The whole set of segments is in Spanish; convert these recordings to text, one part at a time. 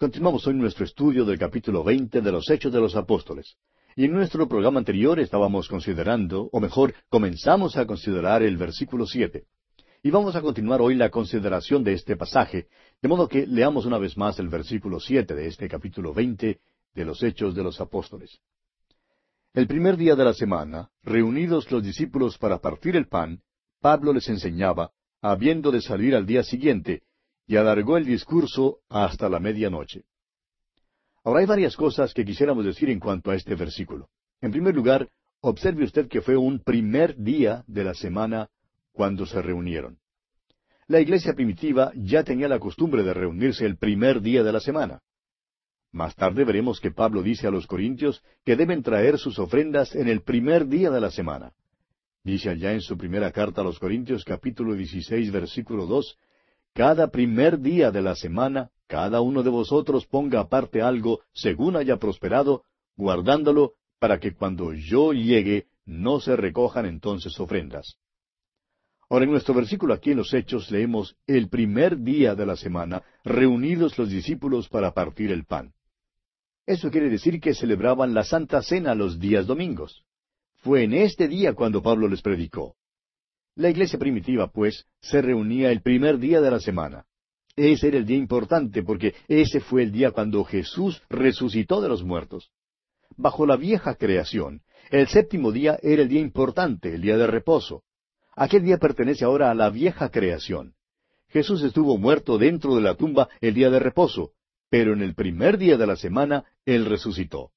Continuamos hoy nuestro estudio del capítulo 20 de los Hechos de los Apóstoles. Y en nuestro programa anterior estábamos considerando, o mejor, comenzamos a considerar el versículo siete. Y vamos a continuar hoy la consideración de este pasaje, de modo que leamos una vez más el versículo siete de este capítulo 20 de los Hechos de los Apóstoles. El primer día de la semana, reunidos los discípulos para partir el pan, Pablo les enseñaba, habiendo de salir al día siguiente, y alargó el discurso hasta la medianoche. Ahora hay varias cosas que quisiéramos decir en cuanto a este versículo. En primer lugar, observe usted que fue un primer día de la semana cuando se reunieron. La iglesia primitiva ya tenía la costumbre de reunirse el primer día de la semana. Más tarde veremos que Pablo dice a los corintios que deben traer sus ofrendas en el primer día de la semana. Dice allá en su primera carta a los Corintios capítulo 16 versículo 2 cada primer día de la semana, cada uno de vosotros ponga aparte algo según haya prosperado, guardándolo para que cuando yo llegue no se recojan entonces ofrendas. Ahora en nuestro versículo aquí en los Hechos leemos el primer día de la semana, reunidos los discípulos para partir el pan. Eso quiere decir que celebraban la Santa Cena los días domingos. Fue en este día cuando Pablo les predicó. La iglesia primitiva, pues, se reunía el primer día de la semana. Ese era el día importante porque ese fue el día cuando Jesús resucitó de los muertos. Bajo la vieja creación, el séptimo día era el día importante, el día de reposo. Aquel día pertenece ahora a la vieja creación. Jesús estuvo muerto dentro de la tumba el día de reposo, pero en el primer día de la semana Él resucitó.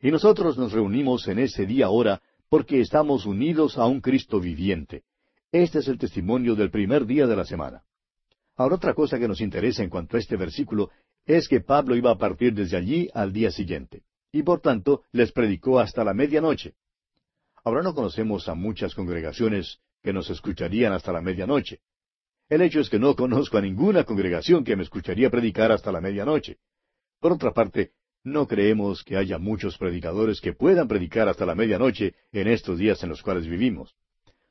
Y nosotros nos reunimos en ese día ahora porque estamos unidos a un Cristo viviente. Este es el testimonio del primer día de la semana. Ahora otra cosa que nos interesa en cuanto a este versículo es que Pablo iba a partir desde allí al día siguiente, y por tanto les predicó hasta la medianoche. Ahora no conocemos a muchas congregaciones que nos escucharían hasta la medianoche. El hecho es que no conozco a ninguna congregación que me escucharía predicar hasta la medianoche. Por otra parte, no creemos que haya muchos predicadores que puedan predicar hasta la medianoche en estos días en los cuales vivimos.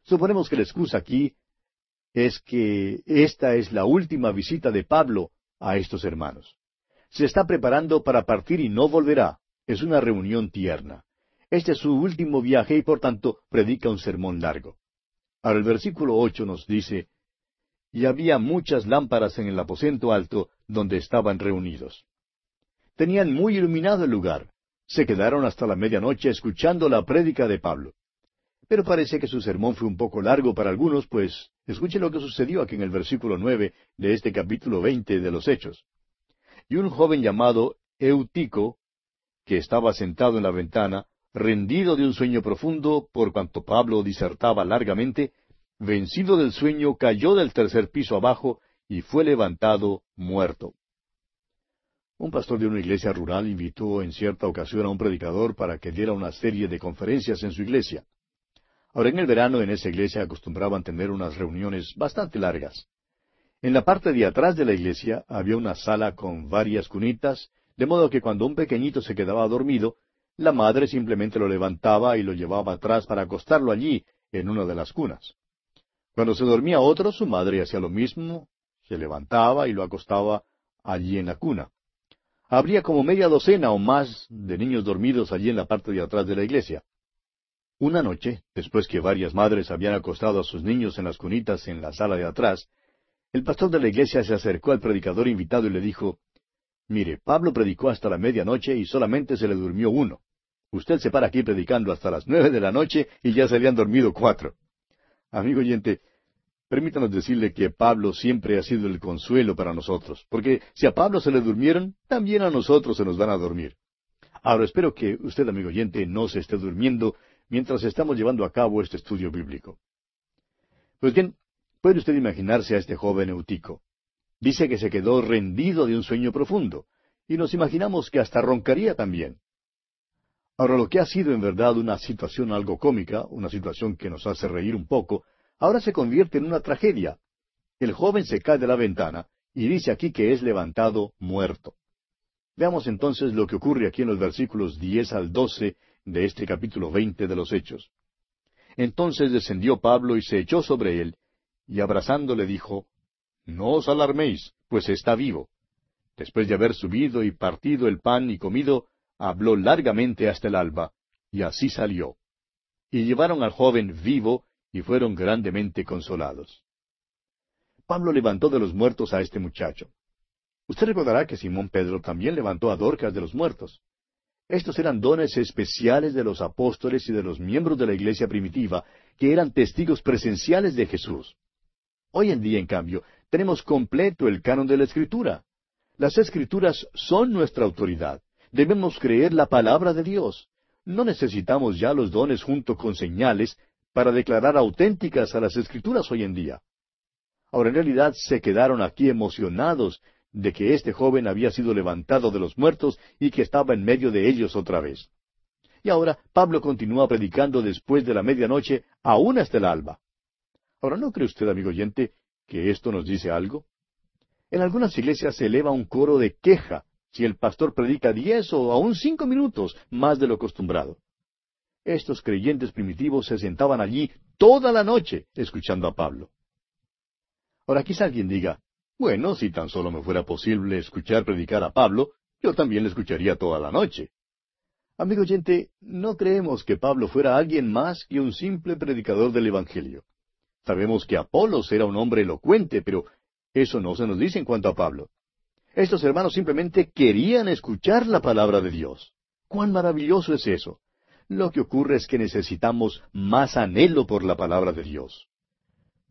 Suponemos que la excusa aquí es que esta es la última visita de Pablo a estos hermanos. Se está preparando para partir y no volverá. Es una reunión tierna. Este es su último viaje y por tanto predica un sermón largo. Ahora el versículo ocho nos dice, Y había muchas lámparas en el aposento alto donde estaban reunidos. Tenían muy iluminado el lugar. Se quedaron hasta la medianoche escuchando la prédica de Pablo. Pero parece que su sermón fue un poco largo para algunos, pues escuche lo que sucedió aquí en el versículo nueve de este capítulo veinte de los Hechos. Y un joven llamado Eutico, que estaba sentado en la ventana, rendido de un sueño profundo, por cuanto Pablo disertaba largamente, vencido del sueño, cayó del tercer piso abajo y fue levantado muerto. Un pastor de una iglesia rural invitó en cierta ocasión a un predicador para que diera una serie de conferencias en su iglesia. Ahora, en el verano en esa iglesia acostumbraban tener unas reuniones bastante largas. En la parte de atrás de la iglesia había una sala con varias cunitas, de modo que cuando un pequeñito se quedaba dormido, la madre simplemente lo levantaba y lo llevaba atrás para acostarlo allí, en una de las cunas. Cuando se dormía otro, su madre hacía lo mismo, se levantaba y lo acostaba allí en la cuna. Habría como media docena o más de niños dormidos allí en la parte de atrás de la iglesia. Una noche, después que varias madres habían acostado a sus niños en las cunitas en la sala de atrás, el pastor de la iglesia se acercó al predicador invitado y le dijo, Mire, Pablo predicó hasta la medianoche y solamente se le durmió uno. Usted se para aquí predicando hasta las nueve de la noche y ya se han dormido cuatro. Amigo oyente, permítanos decirle que Pablo siempre ha sido el consuelo para nosotros, porque si a Pablo se le durmieron, también a nosotros se nos van a dormir. Ahora espero que usted, amigo oyente, no se esté durmiendo mientras estamos llevando a cabo este estudio bíblico. Pues bien, puede usted imaginarse a este joven Eutico. Dice que se quedó rendido de un sueño profundo, y nos imaginamos que hasta roncaría también. Ahora, lo que ha sido en verdad una situación algo cómica, una situación que nos hace reír un poco, ahora se convierte en una tragedia. El joven se cae de la ventana y dice aquí que es levantado muerto. Veamos entonces lo que ocurre aquí en los versículos diez al doce de este capítulo veinte de los Hechos. Entonces descendió Pablo y se echó sobre él, y abrazándole dijo, No os alarméis, pues está vivo. Después de haber subido y partido el pan y comido, habló largamente hasta el alba, y así salió. Y llevaron al joven vivo, y fueron grandemente consolados. Pablo levantó de los muertos a este muchacho. Usted recordará que Simón Pedro también levantó a Dorcas de los muertos. Estos eran dones especiales de los apóstoles y de los miembros de la iglesia primitiva, que eran testigos presenciales de Jesús. Hoy en día, en cambio, tenemos completo el canon de la Escritura. Las Escrituras son nuestra autoridad. Debemos creer la palabra de Dios. No necesitamos ya los dones junto con señales para declarar auténticas a las Escrituras hoy en día. Ahora, en realidad se quedaron aquí emocionados de que este joven había sido levantado de los muertos y que estaba en medio de ellos otra vez. Y ahora Pablo continúa predicando después de la medianoche, aún hasta el alba. Ahora, ¿no cree usted, amigo oyente, que esto nos dice algo? En algunas iglesias se eleva un coro de queja si el pastor predica diez o aún cinco minutos más de lo acostumbrado. Estos creyentes primitivos se sentaban allí toda la noche escuchando a Pablo. Ahora quizá alguien diga, bueno, si tan solo me fuera posible escuchar predicar a Pablo, yo también le escucharía toda la noche. Amigo oyente, no creemos que Pablo fuera alguien más que un simple predicador del Evangelio. Sabemos que Apolos era un hombre elocuente, pero eso no se nos dice en cuanto a Pablo. Estos hermanos simplemente querían escuchar la palabra de Dios. ¡Cuán maravilloso es eso! Lo que ocurre es que necesitamos más anhelo por la palabra de Dios.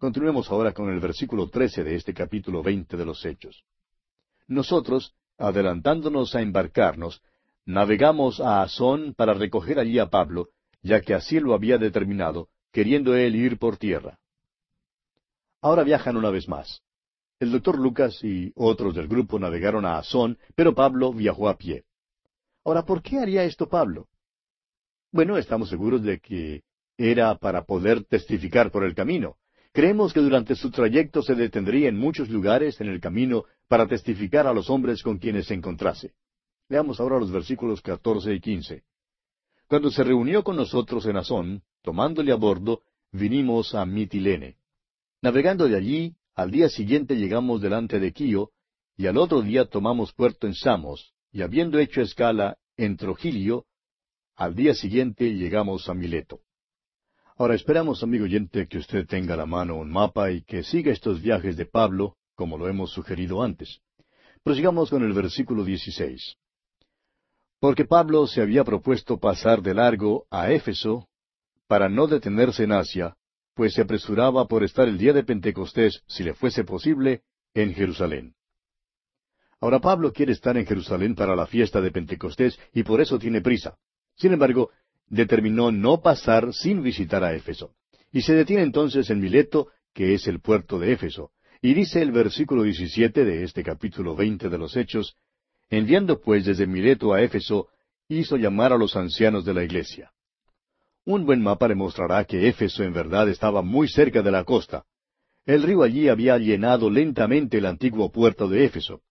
Continuemos ahora con el versículo trece de este capítulo veinte de los Hechos. Nosotros, adelantándonos a embarcarnos, navegamos a Asón para recoger allí a Pablo, ya que así lo había determinado, queriendo él ir por tierra. Ahora viajan una vez más. El doctor Lucas y otros del grupo navegaron a Asón, pero Pablo viajó a pie. Ahora, ¿por qué haría esto Pablo? Bueno, estamos seguros de que era para poder testificar por el camino. Creemos que durante su trayecto se detendría en muchos lugares en el camino para testificar a los hombres con quienes se encontrase. Leamos ahora los versículos catorce y quince. Cuando se reunió con nosotros en Azón, tomándole a bordo, vinimos a Mitilene. Navegando de allí, al día siguiente llegamos delante de Quío, y al otro día tomamos puerto en Samos, y habiendo hecho escala en Trogilio, al día siguiente llegamos a Mileto. Ahora esperamos, amigo oyente, que usted tenga a la mano un mapa y que siga estos viajes de Pablo, como lo hemos sugerido antes. Prosigamos con el versículo 16. Porque Pablo se había propuesto pasar de largo a Éfeso para no detenerse en Asia, pues se apresuraba por estar el día de Pentecostés, si le fuese posible, en Jerusalén. Ahora Pablo quiere estar en Jerusalén para la fiesta de Pentecostés y por eso tiene prisa. Sin embargo, determinó no pasar sin visitar a Éfeso. Y se detiene entonces en Mileto, que es el puerto de Éfeso. Y dice el versículo 17 de este capítulo 20 de los Hechos, enviando pues desde Mileto a Éfeso, hizo llamar a los ancianos de la iglesia. Un buen mapa le mostrará que Éfeso en verdad estaba muy cerca de la costa. El río allí había llenado lentamente el antiguo puerto de Éfeso.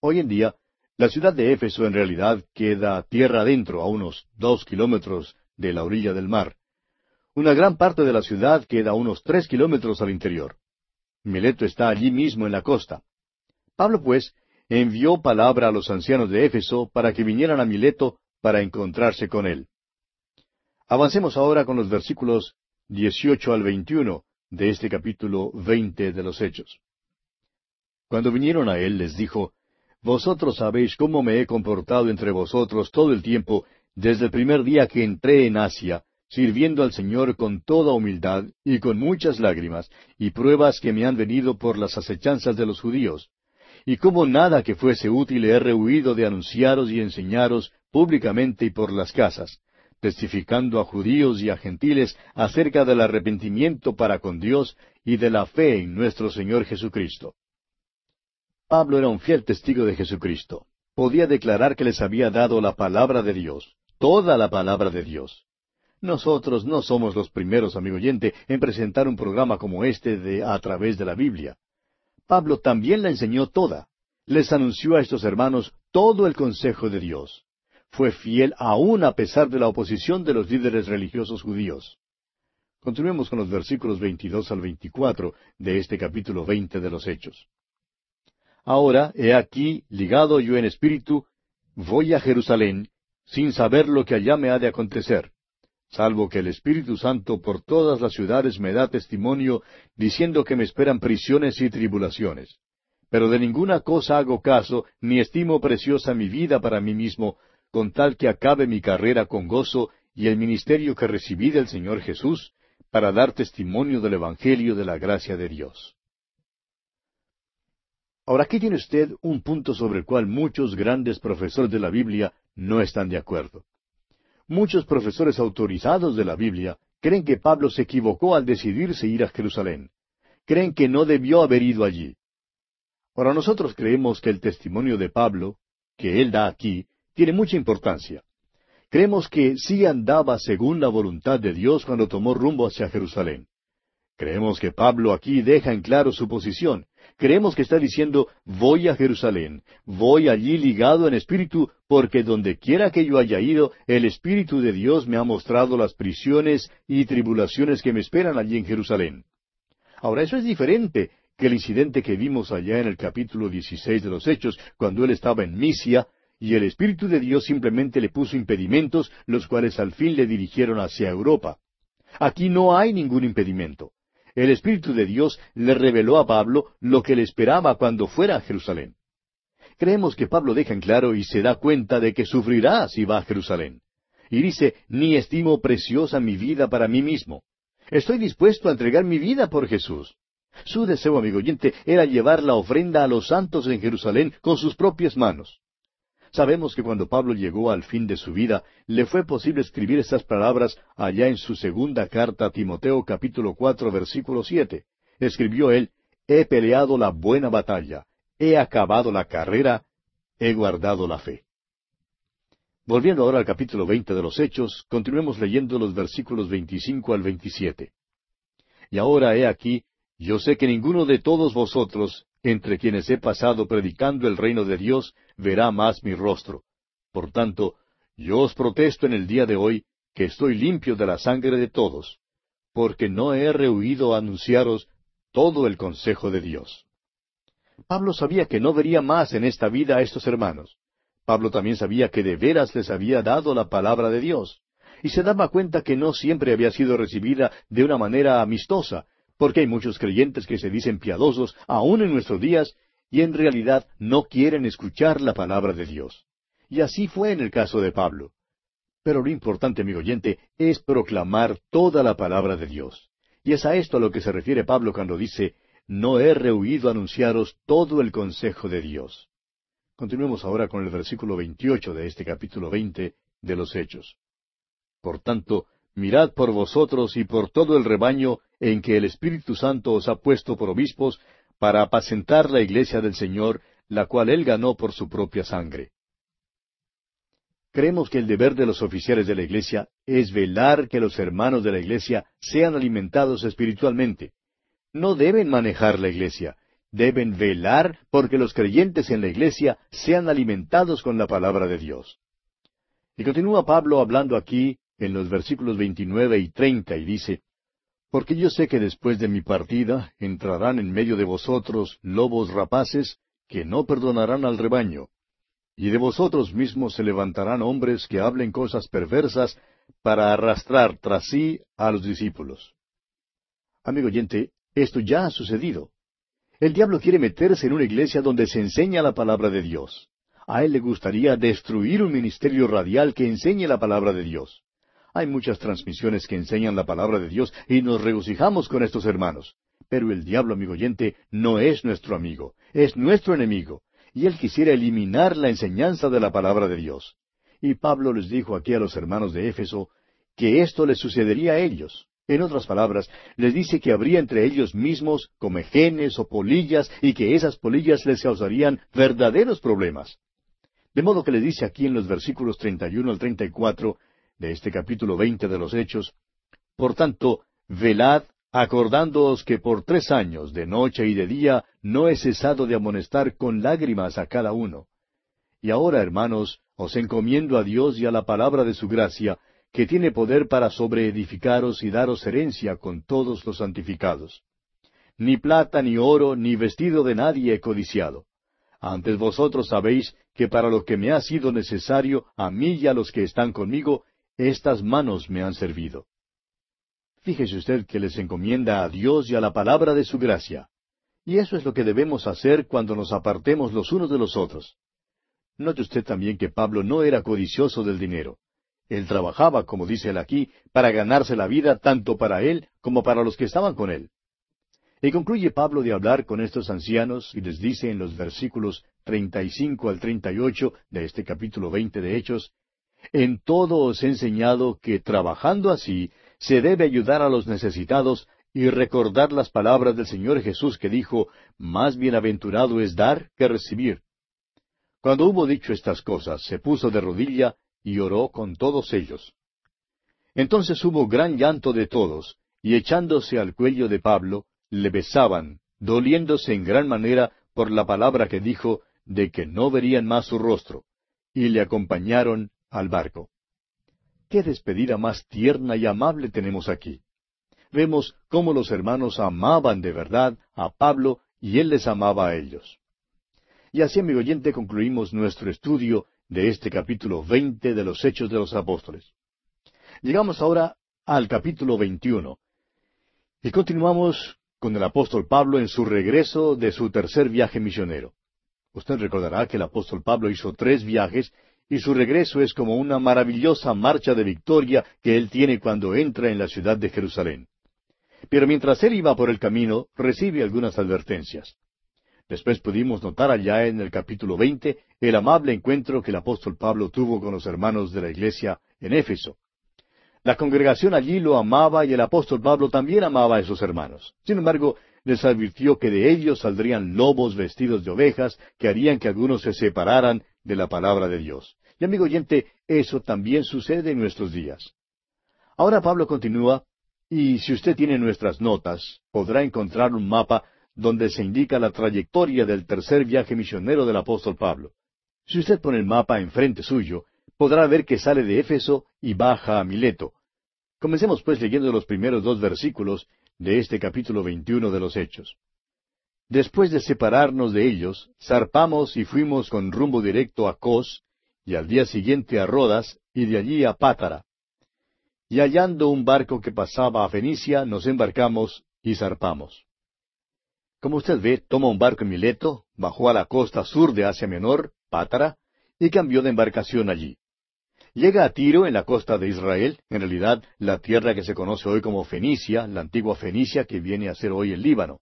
Hoy en día, la ciudad de Éfeso en realidad queda tierra adentro, a unos dos kilómetros de la orilla del mar. Una gran parte de la ciudad queda a unos tres kilómetros al interior. Mileto está allí mismo en la costa. Pablo, pues, envió palabra a los ancianos de Éfeso para que vinieran a Mileto para encontrarse con él. Avancemos ahora con los versículos 18 al 21 de este capítulo 20 de los Hechos. Cuando vinieron a él, les dijo, Vosotros sabéis cómo me he comportado entre vosotros todo el tiempo desde el primer día que entré en Asia, sirviendo al Señor con toda humildad y con muchas lágrimas, y pruebas que me han venido por las acechanzas de los judíos, y como nada que fuese útil he rehuido de anunciaros y enseñaros públicamente y por las casas, testificando a judíos y a gentiles acerca del arrepentimiento para con Dios y de la fe en nuestro Señor Jesucristo. Pablo era un fiel testigo de Jesucristo. Podía declarar que les había dado la palabra de Dios toda la palabra de Dios. Nosotros no somos los primeros, amigo oyente, en presentar un programa como este de a través de la Biblia. Pablo también la enseñó toda. Les anunció a estos hermanos todo el consejo de Dios. Fue fiel aún a pesar de la oposición de los líderes religiosos judíos. Continuemos con los versículos 22 al 24 de este capítulo 20 de los Hechos. Ahora, he aquí, ligado yo en espíritu, voy a Jerusalén, sin saber lo que allá me ha de acontecer, salvo que el Espíritu Santo por todas las ciudades me da testimonio, diciendo que me esperan prisiones y tribulaciones. Pero de ninguna cosa hago caso, ni estimo preciosa mi vida para mí mismo, con tal que acabe mi carrera con gozo y el ministerio que recibí del Señor Jesús, para dar testimonio del Evangelio de la gracia de Dios. Ahora aquí tiene usted un punto sobre el cual muchos grandes profesores de la Biblia no están de acuerdo. Muchos profesores autorizados de la Biblia creen que Pablo se equivocó al decidirse ir a Jerusalén. Creen que no debió haber ido allí. Ahora nosotros creemos que el testimonio de Pablo, que él da aquí, tiene mucha importancia. Creemos que sí andaba según la voluntad de Dios cuando tomó rumbo hacia Jerusalén. Creemos que Pablo aquí deja en claro su posición. Creemos que está diciendo, voy a Jerusalén, voy allí ligado en espíritu, porque donde quiera que yo haya ido, el Espíritu de Dios me ha mostrado las prisiones y tribulaciones que me esperan allí en Jerusalén. Ahora, eso es diferente que el incidente que vimos allá en el capítulo 16 de los Hechos, cuando él estaba en Misia, y el Espíritu de Dios simplemente le puso impedimentos, los cuales al fin le dirigieron hacia Europa. Aquí no hay ningún impedimento. El Espíritu de Dios le reveló a Pablo lo que le esperaba cuando fuera a Jerusalén. Creemos que Pablo deja en claro y se da cuenta de que sufrirá si va a Jerusalén. Y dice, ni estimo preciosa mi vida para mí mismo. Estoy dispuesto a entregar mi vida por Jesús. Su deseo, amigo oyente, era llevar la ofrenda a los santos en Jerusalén con sus propias manos. Sabemos que cuando Pablo llegó al fin de su vida, le fue posible escribir estas palabras allá en su segunda carta a Timoteo capítulo cuatro versículo siete. Escribió él, He peleado la buena batalla, he acabado la carrera, he guardado la fe. Volviendo ahora al capítulo veinte de los Hechos, continuemos leyendo los versículos veinticinco al veintisiete. Y ahora he aquí, yo sé que ninguno de todos vosotros, entre quienes he pasado predicando el reino de Dios, verá más mi rostro. Por tanto, yo os protesto en el día de hoy que estoy limpio de la sangre de todos, porque no he rehuido anunciaros todo el consejo de Dios. Pablo sabía que no vería más en esta vida a estos hermanos. Pablo también sabía que de veras les había dado la palabra de Dios, y se daba cuenta que no siempre había sido recibida de una manera amistosa, porque hay muchos creyentes que se dicen piadosos aún en nuestros días y en realidad no quieren escuchar la palabra de Dios. Y así fue en el caso de Pablo. Pero lo importante, amigo oyente, es proclamar toda la palabra de Dios. Y es a esto a lo que se refiere Pablo cuando dice, no he rehuido anunciaros todo el consejo de Dios. Continuemos ahora con el versículo 28 de este capítulo 20 de los Hechos. Por tanto, mirad por vosotros y por todo el rebaño en que el Espíritu Santo os ha puesto por obispos para apacentar la iglesia del Señor, la cual él ganó por su propia sangre. Creemos que el deber de los oficiales de la iglesia es velar que los hermanos de la iglesia sean alimentados espiritualmente. No deben manejar la iglesia, deben velar porque los creyentes en la iglesia sean alimentados con la palabra de Dios. Y continúa Pablo hablando aquí en los versículos 29 y 30 y dice, Porque yo sé que después de mi partida entrarán en medio de vosotros lobos rapaces que no perdonarán al rebaño, y de vosotros mismos se levantarán hombres que hablen cosas perversas para arrastrar tras sí a los discípulos. Amigo oyente, esto ya ha sucedido. El diablo quiere meterse en una iglesia donde se enseña la palabra de Dios. A él le gustaría destruir un ministerio radial que enseñe la palabra de Dios. Hay muchas transmisiones que enseñan la palabra de Dios y nos regocijamos con estos hermanos. Pero el diablo, amigo oyente, no es nuestro amigo, es nuestro enemigo, y él quisiera eliminar la enseñanza de la palabra de Dios. Y Pablo les dijo aquí a los hermanos de Éfeso que esto les sucedería a ellos. En otras palabras, les dice que habría entre ellos mismos comejenes o polillas y que esas polillas les causarían verdaderos problemas. De modo que les dice aquí en los versículos 31 al 34 de este capítulo veinte de los Hechos, Por tanto, velad, acordándoos que por tres años, de noche y de día, no he cesado de amonestar con lágrimas a cada uno. Y ahora, hermanos, os encomiendo a Dios y a la palabra de su gracia, que tiene poder para sobreedificaros y daros herencia con todos los santificados. Ni plata, ni oro, ni vestido de nadie he codiciado. Antes vosotros sabéis que para lo que me ha sido necesario, a mí y a los que están conmigo, estas manos me han servido. Fíjese usted que les encomienda a Dios y a la palabra de su gracia. Y eso es lo que debemos hacer cuando nos apartemos los unos de los otros. Note usted también que Pablo no era codicioso del dinero. Él trabajaba, como dice él aquí, para ganarse la vida tanto para él como para los que estaban con él. Y concluye Pablo de hablar con estos ancianos y les dice en los versículos 35 al 38 de este capítulo 20 de Hechos, En todo os he enseñado que trabajando así se debe ayudar a los necesitados y recordar las palabras del Señor Jesús que dijo, Más bienaventurado es dar que recibir. Cuando hubo dicho estas cosas, se puso de rodilla y oró con todos ellos. Entonces hubo gran llanto de todos, y echándose al cuello de Pablo, le besaban, doliéndose en gran manera por la palabra que dijo de que no verían más su rostro, y le acompañaron al barco. Qué despedida más tierna y amable tenemos aquí. Vemos cómo los hermanos amaban de verdad a Pablo y él les amaba a ellos. Y así, amigo oyente, concluimos nuestro estudio de este capítulo veinte de los Hechos de los Apóstoles. Llegamos ahora al capítulo veintiuno y continuamos con el apóstol Pablo en su regreso de su tercer viaje misionero. Usted recordará que el apóstol Pablo hizo tres viajes y su regreso es como una maravillosa marcha de victoria que él tiene cuando entra en la ciudad de Jerusalén. Pero mientras él iba por el camino, recibe algunas advertencias. Después pudimos notar allá en el capítulo veinte el amable encuentro que el apóstol Pablo tuvo con los hermanos de la iglesia en Éfeso. La congregación allí lo amaba y el apóstol Pablo también amaba a esos hermanos. Sin embargo, les advirtió que de ellos saldrían lobos vestidos de ovejas que harían que algunos se separaran de la palabra de Dios. Y amigo oyente, eso también sucede en nuestros días. Ahora Pablo continúa, y si usted tiene nuestras notas, podrá encontrar un mapa donde se indica la trayectoria del tercer viaje misionero del apóstol Pablo. Si usted pone el mapa enfrente suyo, podrá ver que sale de Éfeso y baja a Mileto. Comencemos pues leyendo los primeros dos versículos de este capítulo veintiuno de los Hechos. Después de separarnos de ellos, zarpamos y fuimos con rumbo directo a Cos, y al día siguiente a Rodas, y de allí a Pátara. Y hallando un barco que pasaba a Fenicia, nos embarcamos y zarpamos. Como usted ve, toma un barco en Mileto, bajó a la costa sur de Asia Menor, Pátara, y cambió de embarcación allí. Llega a Tiro, en la costa de Israel, en realidad la tierra que se conoce hoy como Fenicia, la antigua Fenicia que viene a ser hoy el Líbano.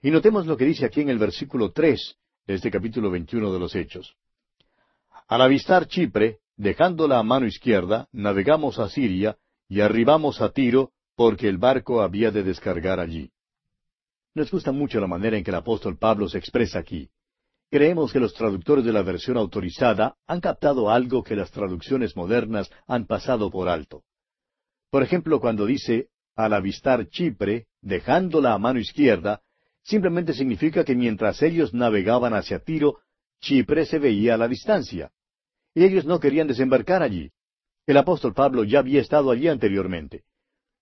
Y notemos lo que dice aquí en el versículo tres de este capítulo veintiuno de los Hechos. Al avistar Chipre, dejándola a mano izquierda, navegamos a Siria y arribamos a Tiro, porque el barco había de descargar allí. Nos gusta mucho la manera en que el apóstol Pablo se expresa aquí. Creemos que los traductores de la versión autorizada han captado algo que las traducciones modernas han pasado por alto. Por ejemplo, cuando dice al avistar Chipre, dejándola a mano izquierda, simplemente significa que mientras ellos navegaban hacia Tiro, Chipre se veía a la distancia. Y ellos no querían desembarcar allí. El apóstol Pablo ya había estado allí anteriormente.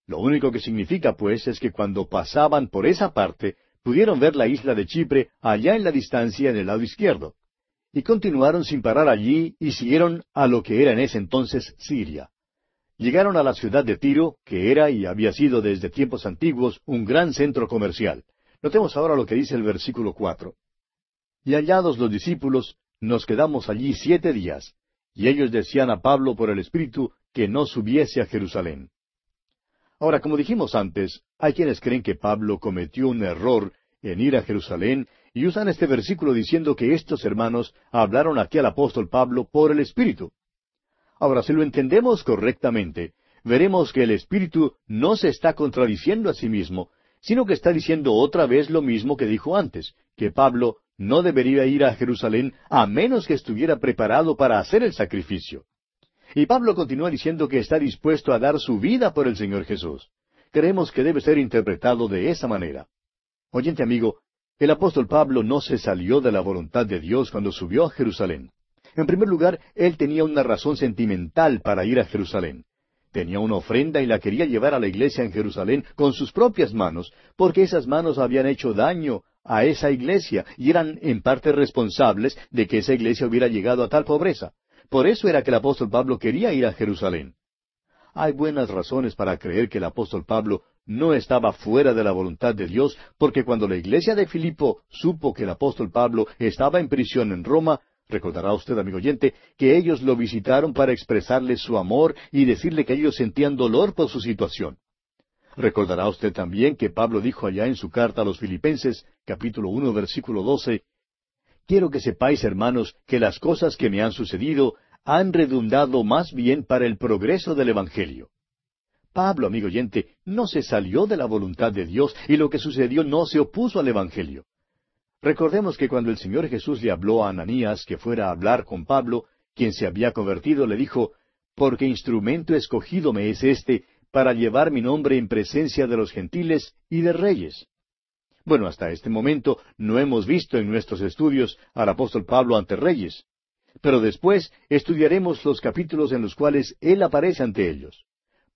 Lo único que significa, pues, es que cuando pasaban por esa parte, pudieron ver la isla de Chipre allá en la distancia en el lado izquierdo. Y continuaron sin parar allí y siguieron a lo que era en ese entonces Siria. Llegaron a la ciudad de Tiro, que era y había sido desde tiempos antiguos un gran centro comercial. Notemos ahora lo que dice el versículo cuatro. Y hallados los discípulos, nos quedamos allí siete días, y ellos decían a Pablo por el Espíritu que no subiese a Jerusalén. Ahora, como dijimos antes, hay quienes creen que Pablo cometió un error en ir a Jerusalén y usan este versículo diciendo que estos hermanos hablaron aquí al apóstol Pablo por el Espíritu. Ahora, si lo entendemos correctamente, veremos que el Espíritu no se está contradiciendo a sí mismo, sino que está diciendo otra vez lo mismo que dijo antes, que Pablo no debería ir a Jerusalén a menos que estuviera preparado para hacer el sacrificio. Y Pablo continúa diciendo que está dispuesto a dar su vida por el Señor Jesús. Creemos que debe ser interpretado de esa manera. Oyente amigo, el apóstol Pablo no se salió de la voluntad de Dios cuando subió a Jerusalén. En primer lugar, él tenía una razón sentimental para ir a Jerusalén. Tenía una ofrenda y la quería llevar a la iglesia en Jerusalén con sus propias manos, porque esas manos habían hecho daño a esa iglesia y eran en parte responsables de que esa iglesia hubiera llegado a tal pobreza. Por eso era que el apóstol Pablo quería ir a Jerusalén. Hay buenas razones para creer que el apóstol Pablo no estaba fuera de la voluntad de Dios, porque cuando la iglesia de Filipo supo que el apóstol Pablo estaba en prisión en Roma, recordará usted, amigo oyente, que ellos lo visitaron para expresarle su amor y decirle que ellos sentían dolor por su situación. Recordará usted también que Pablo dijo allá en su carta a los Filipenses, capítulo uno, versículo doce, Quiero que sepáis, hermanos, que las cosas que me han sucedido han redundado más bien para el progreso del Evangelio. Pablo, amigo oyente, no se salió de la voluntad de Dios y lo que sucedió no se opuso al Evangelio. Recordemos que cuando el Señor Jesús le habló a Ananías que fuera a hablar con Pablo, quien se había convertido, le dijo, Porque instrumento escogido me es este para llevar mi nombre en presencia de los gentiles y de reyes. Bueno, hasta este momento no hemos visto en nuestros estudios al apóstol Pablo ante reyes. Pero después estudiaremos los capítulos en los cuales él aparece ante ellos.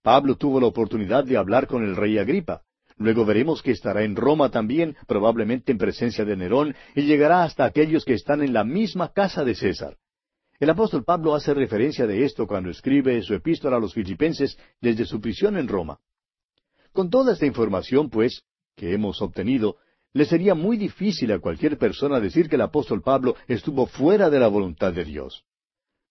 Pablo tuvo la oportunidad de hablar con el rey Agripa. Luego veremos que estará en Roma también, probablemente en presencia de Nerón, y llegará hasta aquellos que están en la misma casa de César. El apóstol Pablo hace referencia de esto cuando escribe su epístola a los filipenses desde su prisión en Roma. Con toda esta información, pues, que hemos obtenido, le sería muy difícil a cualquier persona decir que el apóstol Pablo estuvo fuera de la voluntad de Dios.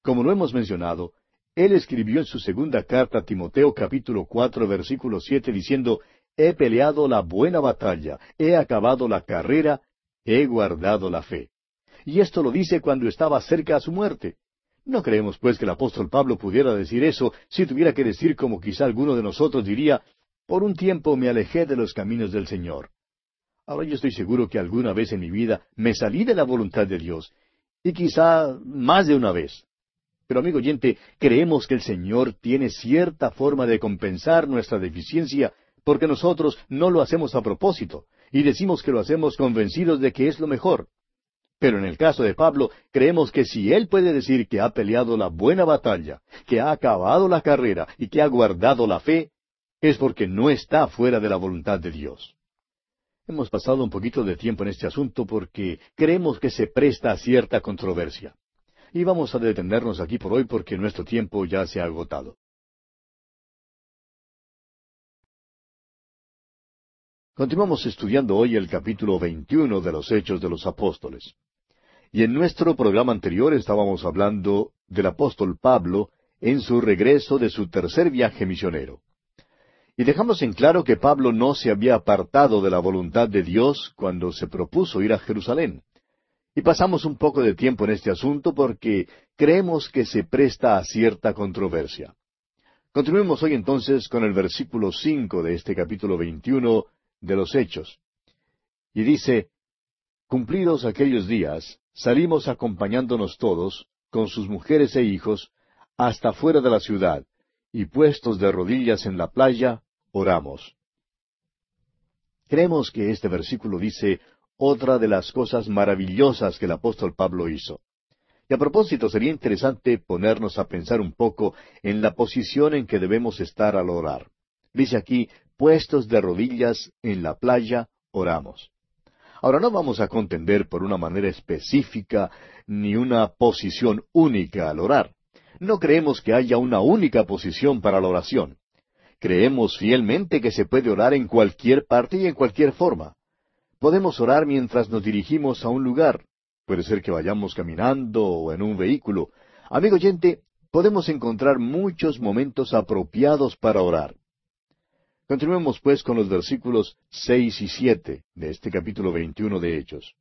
Como lo hemos mencionado, él escribió en su segunda carta a Timoteo capítulo cuatro versículo siete diciendo He peleado la buena batalla, he acabado la carrera, he guardado la fe. Y esto lo dice cuando estaba cerca a su muerte. No creemos pues que el apóstol Pablo pudiera decir eso si tuviera que decir como quizá alguno de nosotros diría, por un tiempo me alejé de los caminos del Señor. Ahora yo estoy seguro que alguna vez en mi vida me salí de la voluntad de Dios, y quizá más de una vez. Pero amigo oyente, creemos que el Señor tiene cierta forma de compensar nuestra deficiencia porque nosotros no lo hacemos a propósito, y decimos que lo hacemos convencidos de que es lo mejor. Pero en el caso de Pablo, creemos que si él puede decir que ha peleado la buena batalla, que ha acabado la carrera y que ha guardado la fe, es porque no está fuera de la voluntad de Dios. Hemos pasado un poquito de tiempo en este asunto porque creemos que se presta a cierta controversia. Y vamos a detenernos aquí por hoy porque nuestro tiempo ya se ha agotado. Continuamos estudiando hoy el capítulo 21 de los Hechos de los Apóstoles. Y en nuestro programa anterior estábamos hablando del apóstol Pablo en su regreso de su tercer viaje misionero. Y dejamos en claro que Pablo no se había apartado de la voluntad de Dios cuando se propuso ir a Jerusalén. Y pasamos un poco de tiempo en este asunto porque creemos que se presta a cierta controversia. Continuemos hoy entonces con el versículo cinco de este capítulo veintiuno de los Hechos. Y dice, Cumplidos aquellos días, salimos acompañándonos todos, con sus mujeres e hijos, hasta fuera de la ciudad, y puestos de rodillas en la playa, oramos. Creemos que este versículo dice otra de las cosas maravillosas que el apóstol Pablo hizo. Y a propósito, sería interesante ponernos a pensar un poco en la posición en que debemos estar al orar. Dice aquí, puestos de rodillas en la playa, oramos. Ahora no vamos a contender por una manera específica ni una posición única al orar. No creemos que haya una única posición para la oración. Creemos fielmente que se puede orar en cualquier parte y en cualquier forma. Podemos orar mientras nos dirigimos a un lugar. Puede ser que vayamos caminando o en un vehículo. Amigo oyente, podemos encontrar muchos momentos apropiados para orar. Continuemos pues con los versículos seis y siete de este capítulo veintiuno de Hechos.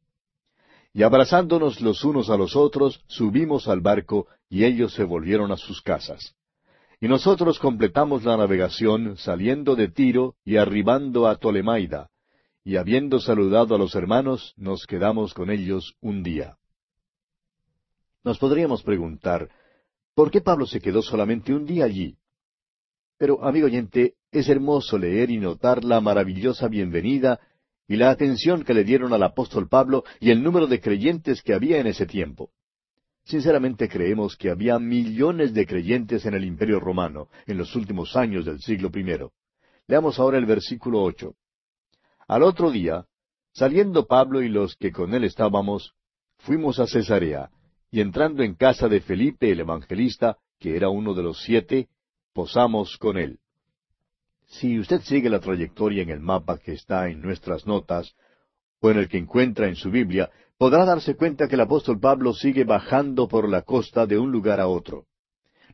Y abrazándonos los unos a los otros, subimos al barco, y ellos se volvieron a sus casas. Y nosotros completamos la navegación saliendo de Tiro y arribando a Tolemaida, y habiendo saludado a los hermanos, nos quedamos con ellos un día. Nos podríamos preguntar, ¿por qué Pablo se quedó solamente un día allí? Pero, amigo oyente, es hermoso leer y notar la maravillosa bienvenida y la atención que le dieron al apóstol Pablo y el número de creyentes que había en ese tiempo. Sinceramente creemos que había millones de creyentes en el Imperio romano en los últimos años del siglo I. Leamos ahora el versículo ocho. Al otro día, Saliendo Pablo y los que con él estábamos, fuimos a Cesarea, y entrando en casa de Felipe el evangelista, que era uno de los siete, posamos con él. Si usted sigue la trayectoria en el mapa que está en nuestras notas, o en el que encuentra en su Biblia, podrá darse cuenta que el apóstol Pablo sigue bajando por la costa de un lugar a otro.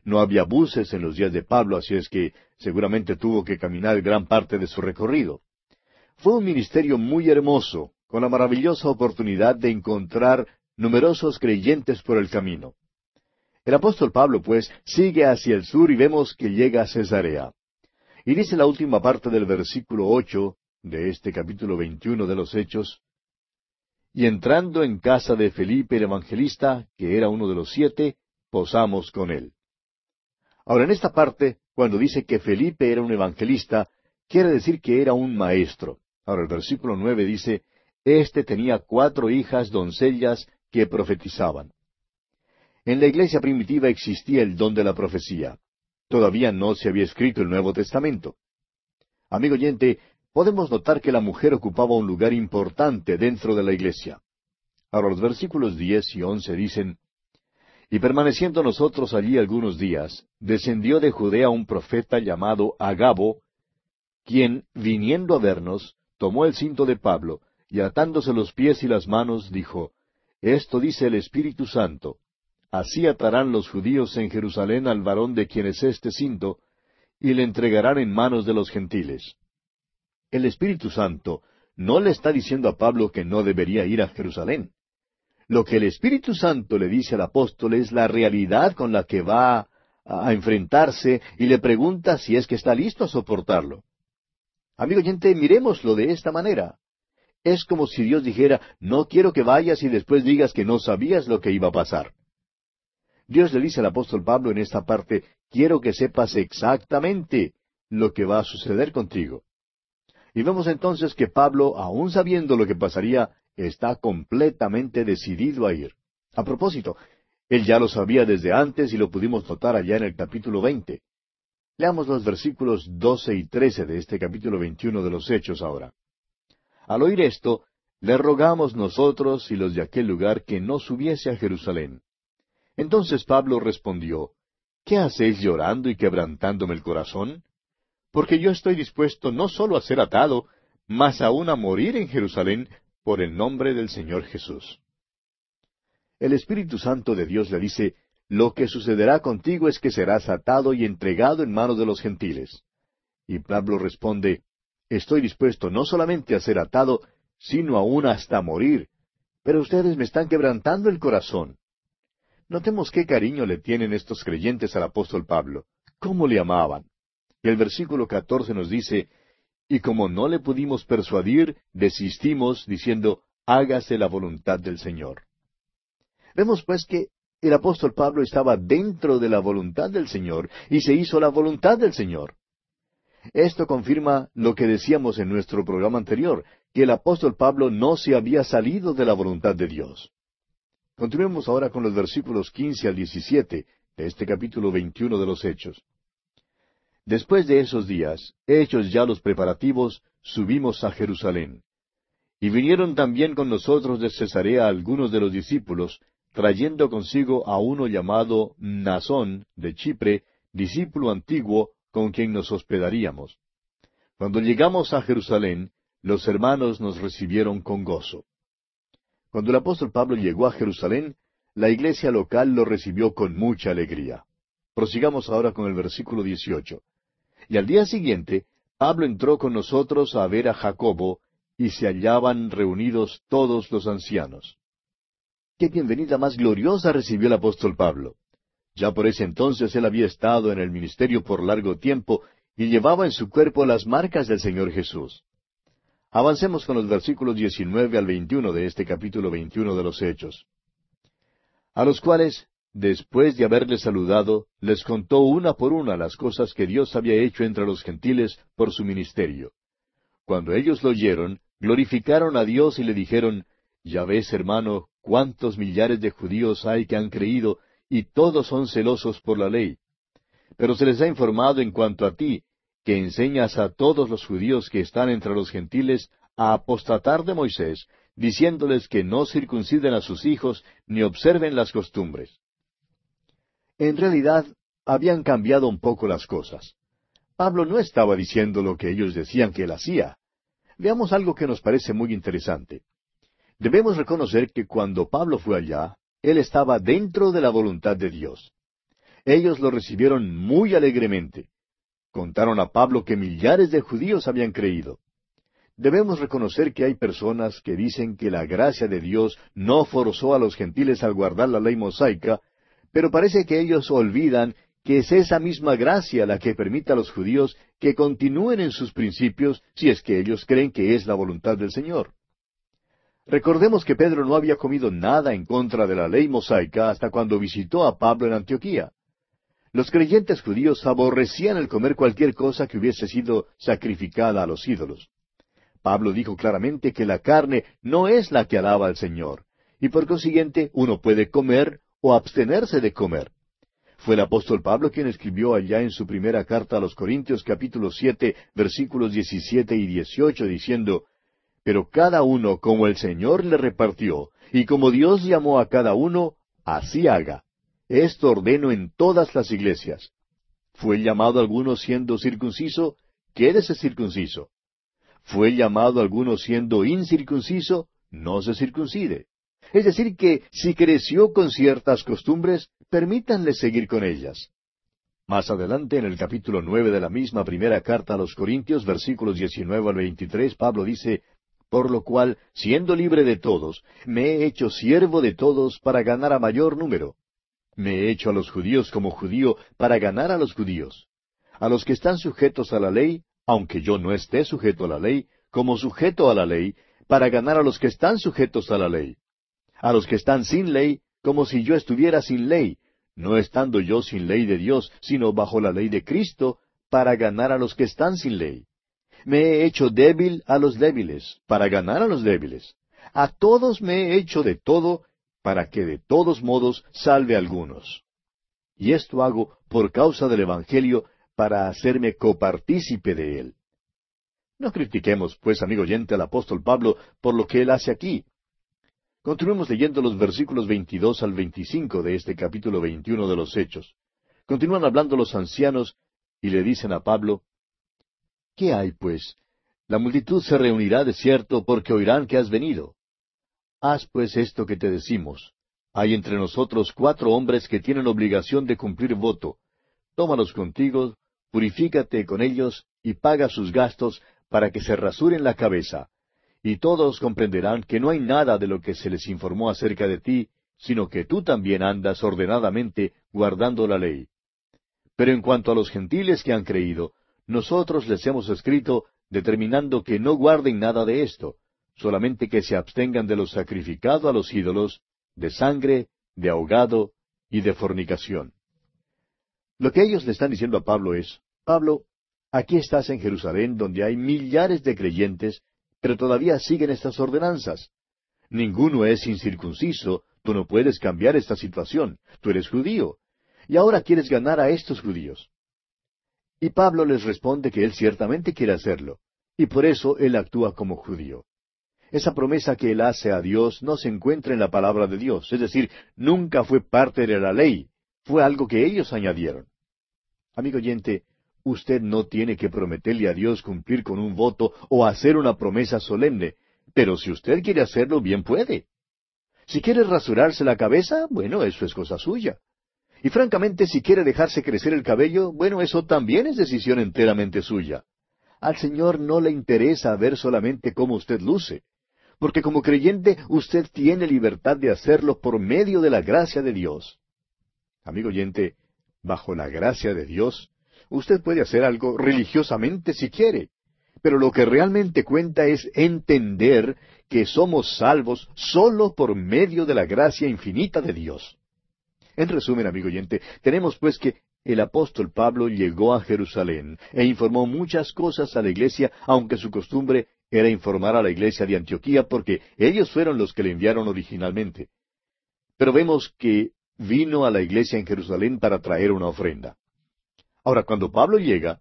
No había buses en los días de Pablo, así es que seguramente tuvo que caminar gran parte de su recorrido. Fue un ministerio muy hermoso, con la maravillosa oportunidad de encontrar numerosos creyentes por el camino. El apóstol Pablo, pues, sigue hacia el sur y vemos que llega a Cesarea. Y dice la última parte del versículo ocho de este capítulo veintiuno de los Hechos, y entrando en casa de Felipe el evangelista, que era uno de los siete, posamos con él. Ahora, en esta parte, cuando dice que Felipe era un evangelista, quiere decir que era un maestro. Ahora, el versículo nueve dice, Este tenía cuatro hijas doncellas que profetizaban. En la iglesia primitiva existía el don de la profecía. Todavía no se había escrito el Nuevo Testamento. Amigo oyente, podemos notar que la mujer ocupaba un lugar importante dentro de la iglesia. Ahora los versículos diez y once dicen, Y permaneciendo nosotros allí algunos días, descendió de Judea un profeta llamado Agabo, quien, viniendo a vernos, tomó el cinto de Pablo, y atándose los pies y las manos, dijo, Esto dice el Espíritu Santo, Así atarán los judíos en Jerusalén al varón de quien es este cinto, y le entregarán en manos de los gentiles el Espíritu Santo no le está diciendo a Pablo que no debería ir a Jerusalén. Lo que el Espíritu Santo le dice al apóstol es la realidad con la que va a enfrentarse y le pregunta si es que está listo a soportarlo. Amigo oyente, miremoslo de esta manera. Es como si Dios dijera, no quiero que vayas y después digas que no sabías lo que iba a pasar. Dios le dice al apóstol Pablo en esta parte, quiero que sepas exactamente lo que va a suceder contigo. Y vemos entonces que Pablo, aun sabiendo lo que pasaría, está completamente decidido a ir. A propósito, él ya lo sabía desde antes y lo pudimos notar allá en el capítulo veinte. Leamos los versículos doce y trece de este capítulo veintiuno de los Hechos ahora. Al oír esto, le rogamos nosotros y los de aquel lugar que no subiese a Jerusalén. Entonces Pablo respondió, ¿Qué hacéis llorando y quebrantándome el corazón? porque yo estoy dispuesto no solo a ser atado, mas aún a morir en Jerusalén por el nombre del Señor Jesús. El Espíritu Santo de Dios le dice, lo que sucederá contigo es que serás atado y entregado en manos de los gentiles. Y Pablo responde, estoy dispuesto no solamente a ser atado, sino aún hasta morir. Pero ustedes me están quebrantando el corazón. Notemos qué cariño le tienen estos creyentes al apóstol Pablo. ¿Cómo le amaban? Y el versículo catorce nos dice, Y como no le pudimos persuadir, desistimos, diciendo, hágase la voluntad del Señor. Vemos pues que el apóstol Pablo estaba dentro de la voluntad del Señor y se hizo la voluntad del Señor. Esto confirma lo que decíamos en nuestro programa anterior, que el apóstol Pablo no se había salido de la voluntad de Dios. Continuemos ahora con los versículos quince al diecisiete de este capítulo veintiuno de los Hechos. Después de esos días, hechos ya los preparativos, subimos a Jerusalén. Y vinieron también con nosotros de Cesarea algunos de los discípulos, trayendo consigo a uno llamado Nazón de Chipre, discípulo antiguo, con quien nos hospedaríamos. Cuando llegamos a Jerusalén, los hermanos nos recibieron con gozo. Cuando el apóstol Pablo llegó a Jerusalén, la iglesia local lo recibió con mucha alegría. Prosigamos ahora con el versículo 18. Y al día siguiente, Pablo entró con nosotros a ver a Jacobo, y se hallaban reunidos todos los ancianos. Qué bienvenida más gloriosa recibió el apóstol Pablo. Ya por ese entonces él había estado en el ministerio por largo tiempo y llevaba en su cuerpo las marcas del Señor Jesús. Avancemos con los versículos 19 al 21 de este capítulo 21 de los Hechos. A los cuales después de haberles saludado, les contó una por una las cosas que Dios había hecho entre los gentiles por su ministerio. Cuando ellos lo oyeron, glorificaron a Dios y le dijeron, Ya ves, hermano, cuántos millares de judíos hay que han creído, y todos son celosos por la ley. Pero se les ha informado en cuanto a ti, que enseñas a todos los judíos que están entre los gentiles a apostatar de Moisés, diciéndoles que no circunciden a sus hijos ni observen las costumbres. En realidad, habían cambiado un poco las cosas. Pablo no estaba diciendo lo que ellos decían que él hacía. Veamos algo que nos parece muy interesante. Debemos reconocer que cuando Pablo fue allá, él estaba dentro de la voluntad de Dios. Ellos lo recibieron muy alegremente. Contaron a Pablo que millares de judíos habían creído. Debemos reconocer que hay personas que dicen que la gracia de Dios no forzó a los gentiles al guardar la ley mosaica, pero parece que ellos olvidan que es esa misma gracia la que permite a los judíos que continúen en sus principios si es que ellos creen que es la voluntad del Señor. Recordemos que Pedro no había comido nada en contra de la ley mosaica hasta cuando visitó a Pablo en Antioquía. Los creyentes judíos aborrecían el comer cualquier cosa que hubiese sido sacrificada a los ídolos. Pablo dijo claramente que la carne no es la que alaba al Señor, y por consiguiente uno puede comer o abstenerse de comer. Fue el apóstol Pablo quien escribió allá en su primera carta a los Corintios capítulo siete versículos diecisiete y dieciocho diciendo Pero cada uno como el Señor le repartió, y como Dios llamó a cada uno, así haga. Esto ordeno en todas las iglesias. ¿Fue llamado alguno siendo circunciso? Quédese circunciso. ¿Fue llamado alguno siendo incircunciso? No se circuncide. Es decir, que si creció con ciertas costumbres, permítanle seguir con ellas. Más adelante, en el capítulo nueve de la misma primera carta a los Corintios, versículos diecinueve al veintitrés, Pablo dice, Por lo cual, siendo libre de todos, me he hecho siervo de todos para ganar a mayor número. Me he hecho a los judíos como judío para ganar a los judíos. A los que están sujetos a la ley, aunque yo no esté sujeto a la ley, como sujeto a la ley, para ganar a los que están sujetos a la ley. A los que están sin ley, como si yo estuviera sin ley, no estando yo sin ley de Dios, sino bajo la ley de Cristo, para ganar a los que están sin ley. Me he hecho débil a los débiles, para ganar a los débiles. A todos me he hecho de todo, para que de todos modos salve a algunos. Y esto hago por causa del Evangelio, para hacerme copartícipe de él. No critiquemos, pues, amigo oyente, al apóstol Pablo por lo que él hace aquí. Continuemos leyendo los versículos 22 al 25 de este capítulo 21 de los Hechos. Continúan hablando los ancianos y le dicen a Pablo, ¿Qué hay, pues? La multitud se reunirá de cierto porque oirán que has venido. Haz pues esto que te decimos. Hay entre nosotros cuatro hombres que tienen obligación de cumplir voto. Tómalos contigo, purifícate con ellos y paga sus gastos para que se rasuren la cabeza y todos comprenderán que no hay nada de lo que se les informó acerca de ti, sino que tú también andas ordenadamente guardando la ley. Pero en cuanto a los gentiles que han creído, nosotros les hemos escrito determinando que no guarden nada de esto, solamente que se abstengan de lo sacrificado a los ídolos, de sangre, de ahogado y de fornicación. Lo que ellos le están diciendo a Pablo es, Pablo, aquí estás en Jerusalén donde hay millares de creyentes pero todavía siguen estas ordenanzas. Ninguno es incircunciso, tú no puedes cambiar esta situación, tú eres judío, y ahora quieres ganar a estos judíos. Y Pablo les responde que él ciertamente quiere hacerlo, y por eso él actúa como judío. Esa promesa que él hace a Dios no se encuentra en la palabra de Dios, es decir, nunca fue parte de la ley, fue algo que ellos añadieron. Amigo oyente, Usted no tiene que prometerle a Dios cumplir con un voto o hacer una promesa solemne, pero si usted quiere hacerlo, bien puede. Si quiere rasurarse la cabeza, bueno, eso es cosa suya. Y francamente, si quiere dejarse crecer el cabello, bueno, eso también es decisión enteramente suya. Al Señor no le interesa ver solamente cómo usted luce, porque como creyente usted tiene libertad de hacerlo por medio de la gracia de Dios. Amigo oyente, bajo la gracia de Dios, Usted puede hacer algo religiosamente si quiere, pero lo que realmente cuenta es entender que somos salvos sólo por medio de la gracia infinita de Dios. En resumen, amigo oyente, tenemos pues que el apóstol Pablo llegó a Jerusalén e informó muchas cosas a la iglesia, aunque su costumbre era informar a la iglesia de Antioquía porque ellos fueron los que le enviaron originalmente. Pero vemos que vino a la iglesia en Jerusalén para traer una ofrenda. Ahora, cuando Pablo llega,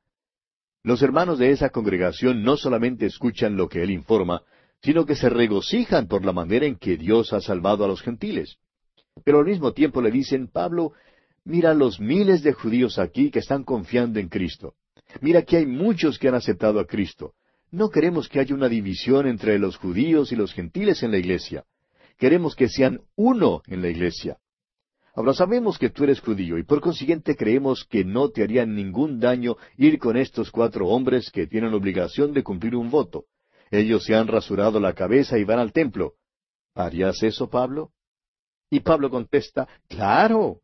Los hermanos de esa congregación no solamente escuchan lo que él informa, sino que se regocijan por la manera en que Dios ha salvado a los gentiles. Pero al mismo tiempo le dicen, Pablo, mira los miles de judíos aquí que están confiando en Cristo. Mira que hay muchos que han aceptado a Cristo. No queremos que haya una división entre los judíos y los gentiles en la iglesia. Queremos que sean uno en la iglesia. Ahora sabemos que tú eres judío y por consiguiente creemos que no te haría ningún daño ir con estos cuatro hombres que tienen obligación de cumplir un voto. Ellos se han rasurado la cabeza y van al templo. ¿Harías eso, Pablo? Y Pablo contesta, claro.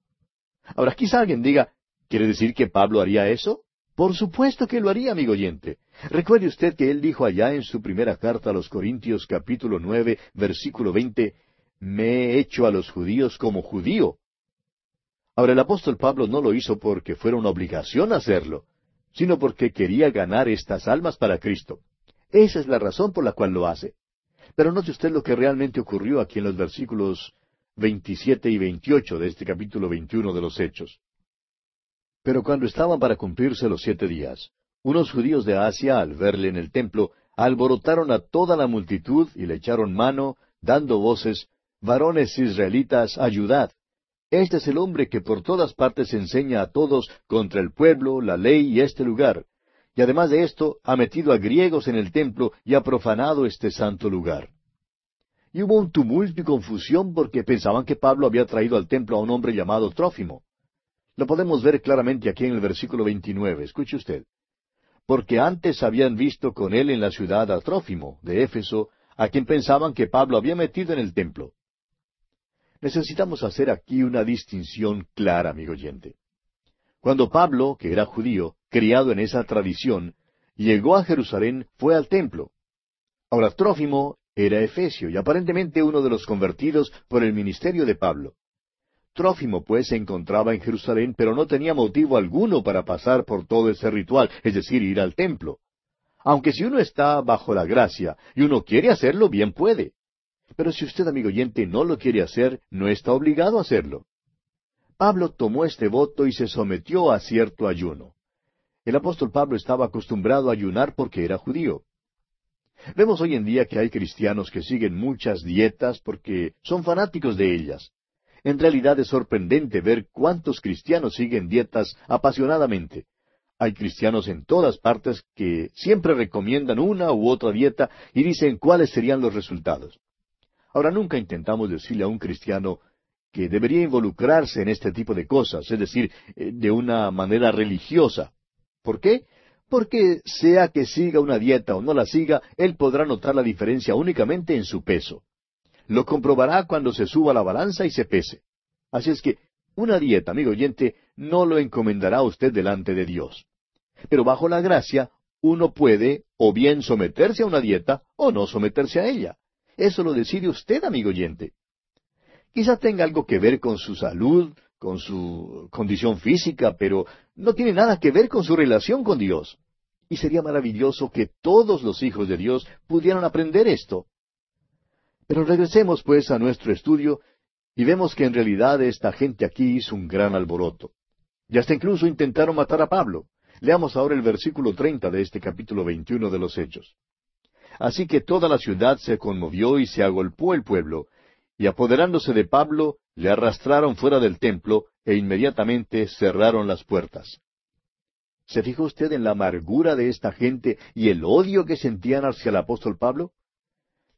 Ahora quizá alguien diga, ¿quiere decir que Pablo haría eso? Por supuesto que lo haría, amigo oyente. Recuerde usted que él dijo allá en su primera carta a los Corintios capítulo nueve, versículo veinte, me he hecho a los judíos como judío Ahora el apóstol Pablo no lo hizo porque fuera una obligación hacerlo, sino porque quería ganar estas almas para Cristo. Esa es la razón por la cual lo hace. Pero note usted lo que realmente ocurrió aquí en los versículos 27 y 28 de este capítulo 21 de los Hechos. Pero cuando estaban para cumplirse los siete días, unos judíos de Asia, al verle en el templo, alborotaron a toda la multitud y le echaron mano, dando voces, varones israelitas, ayudad. Este es el hombre que por todas partes enseña a todos contra el pueblo, la ley y este lugar. Y además de esto, ha metido a griegos en el templo y ha profanado este santo lugar. Y hubo un tumulto y confusión porque pensaban que Pablo había traído al templo a un hombre llamado Trófimo. Lo podemos ver claramente aquí en el versículo 29. Escuche usted. Porque antes habían visto con él en la ciudad a Trófimo, de Éfeso, a quien pensaban que Pablo había metido en el templo. Necesitamos hacer aquí una distinción clara, amigo oyente. Cuando Pablo, que era judío, criado en esa tradición, llegó a Jerusalén, fue al templo. Ahora Trófimo era efesio y aparentemente uno de los convertidos por el ministerio de Pablo. Trófimo, pues, se encontraba en Jerusalén, pero no tenía motivo alguno para pasar por todo ese ritual, es decir, ir al templo. Aunque si uno está bajo la gracia y uno quiere hacerlo, bien puede. Pero si usted, amigo oyente, no lo quiere hacer, no está obligado a hacerlo. Pablo tomó este voto y se sometió a cierto ayuno. El apóstol Pablo estaba acostumbrado a ayunar porque era judío. Vemos hoy en día que hay cristianos que siguen muchas dietas porque son fanáticos de ellas. En realidad es sorprendente ver cuántos cristianos siguen dietas apasionadamente. Hay cristianos en todas partes que siempre recomiendan una u otra dieta y dicen cuáles serían los resultados. Ahora, nunca intentamos decirle a un cristiano que debería involucrarse en este tipo de cosas, es decir, eh, de una manera religiosa. ¿Por qué? Porque sea que siga una dieta o no la siga, él podrá notar la diferencia únicamente en su peso. Lo comprobará cuando se suba la balanza y se pese. Así es que una dieta, amigo oyente, no lo encomendará usted delante de Dios. Pero bajo la gracia, uno puede o bien someterse a una dieta o no someterse a ella. Eso lo decide usted, amigo oyente. Quizá tenga algo que ver con su salud, con su condición física, pero no tiene nada que ver con su relación con Dios. Y sería maravilloso que todos los hijos de Dios pudieran aprender esto. Pero regresemos pues a nuestro estudio y vemos que en realidad esta gente aquí hizo un gran alboroto. Y hasta incluso intentaron matar a Pablo. Leamos ahora el versículo treinta de este capítulo veintiuno de los Hechos. Así que toda la ciudad se conmovió y se agolpó el pueblo, y apoderándose de Pablo, le arrastraron fuera del templo e inmediatamente cerraron las puertas. ¿Se fijó usted en la amargura de esta gente y el odio que sentían hacia el apóstol Pablo?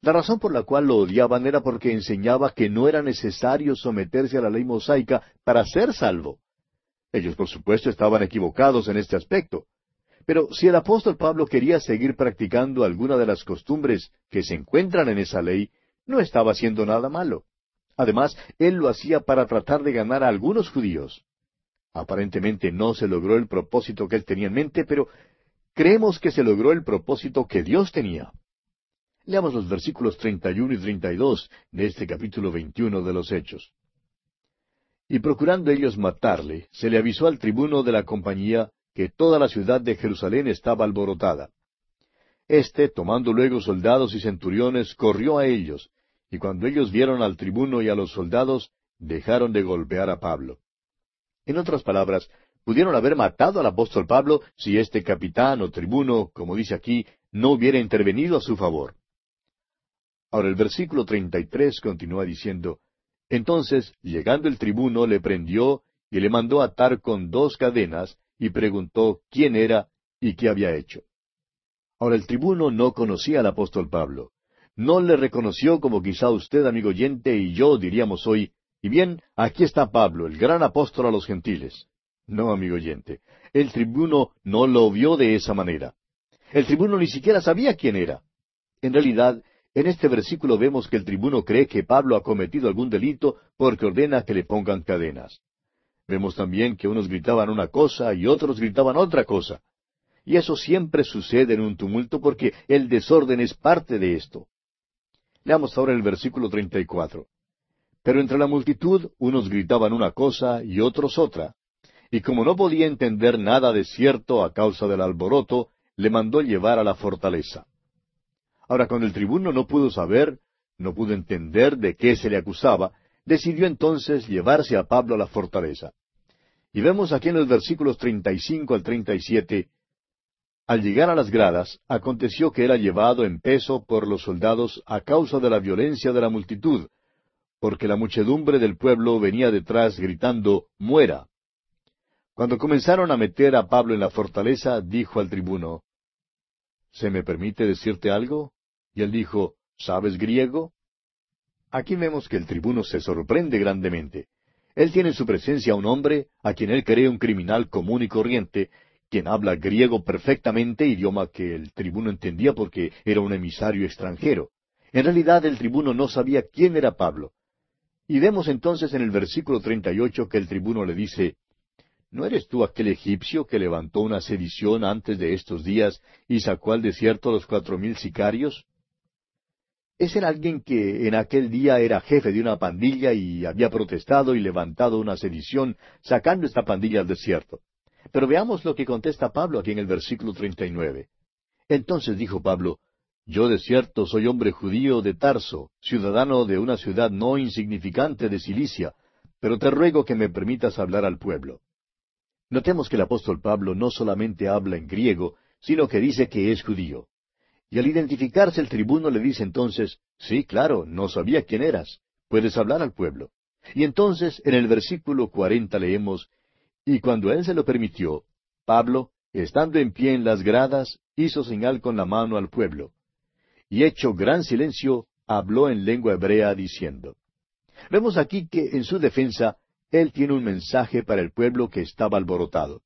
La razón por la cual lo odiaban era porque enseñaba que no era necesario someterse a la ley mosaica para ser salvo. Ellos, por supuesto, estaban equivocados en este aspecto. Pero si el apóstol Pablo quería seguir practicando alguna de las costumbres que se encuentran en esa ley, no estaba haciendo nada malo. Además, él lo hacía para tratar de ganar a algunos judíos. Aparentemente no se logró el propósito que él tenía en mente, pero creemos que se logró el propósito que Dios tenía. Leamos los versículos 31 y 32 de este capítulo 21 de los Hechos. Y procurando ellos matarle, se le avisó al tribuno de la compañía que toda la ciudad de Jerusalén estaba alborotada. Este, tomando luego soldados y centuriones, corrió a ellos, y cuando ellos vieron al tribuno y a los soldados, dejaron de golpear a Pablo. En otras palabras, pudieron haber matado al apóstol Pablo si este capitán o tribuno, como dice aquí, no hubiera intervenido a su favor. Ahora el versículo 33 continúa diciendo, Entonces, llegando el tribuno, le prendió y le mandó atar con dos cadenas y preguntó quién era y qué había hecho. Ahora el tribuno no conocía al apóstol Pablo. No le reconoció como quizá usted, amigo oyente, y yo diríamos hoy, y bien, aquí está Pablo, el gran apóstol a los gentiles. No, amigo oyente, el tribuno no lo vio de esa manera. El tribuno ni siquiera sabía quién era. En realidad, en este versículo vemos que el tribuno cree que Pablo ha cometido algún delito porque ordena que le pongan cadenas. Vemos también que unos gritaban una cosa y otros gritaban otra cosa. Y eso siempre sucede en un tumulto porque el desorden es parte de esto. Leamos ahora el versículo 34. Pero entre la multitud unos gritaban una cosa y otros otra. Y como no podía entender nada de cierto a causa del alboroto, le mandó llevar a la fortaleza. Ahora, cuando el tribuno no pudo saber, no pudo entender de qué se le acusaba, decidió entonces llevarse a Pablo a la fortaleza. Y vemos aquí en los versículos 35 al 37, al llegar a las gradas, aconteció que era llevado en peso por los soldados a causa de la violencia de la multitud, porque la muchedumbre del pueblo venía detrás gritando, muera. Cuando comenzaron a meter a Pablo en la fortaleza, dijo al tribuno, ¿Se me permite decirte algo? Y él dijo, ¿sabes griego? Aquí vemos que el tribuno se sorprende grandemente. Él tiene en su presencia a un hombre a quien él cree un criminal común y corriente, quien habla griego perfectamente, idioma que el tribuno entendía porque era un emisario extranjero. En realidad el tribuno no sabía quién era Pablo. Y vemos entonces en el versículo 38 que el tribuno le dice, ¿No eres tú aquel egipcio que levantó una sedición antes de estos días y sacó al desierto los cuatro mil sicarios? Es era alguien que en aquel día era jefe de una pandilla y había protestado y levantado una sedición sacando esta pandilla al desierto. Pero veamos lo que contesta Pablo aquí en el versículo 39. Entonces dijo Pablo, Yo de cierto soy hombre judío de Tarso, ciudadano de una ciudad no insignificante de Cilicia, pero te ruego que me permitas hablar al pueblo. Notemos que el apóstol Pablo no solamente habla en griego, sino que dice que es judío. Y al identificarse el tribuno le dice entonces, sí, claro, no sabía quién eras, puedes hablar al pueblo. Y entonces en el versículo cuarenta leemos, y cuando él se lo permitió, Pablo, estando en pie en las gradas, hizo señal con la mano al pueblo. Y hecho gran silencio, habló en lengua hebrea diciendo. Vemos aquí que en su defensa él tiene un mensaje para el pueblo que estaba alborotado.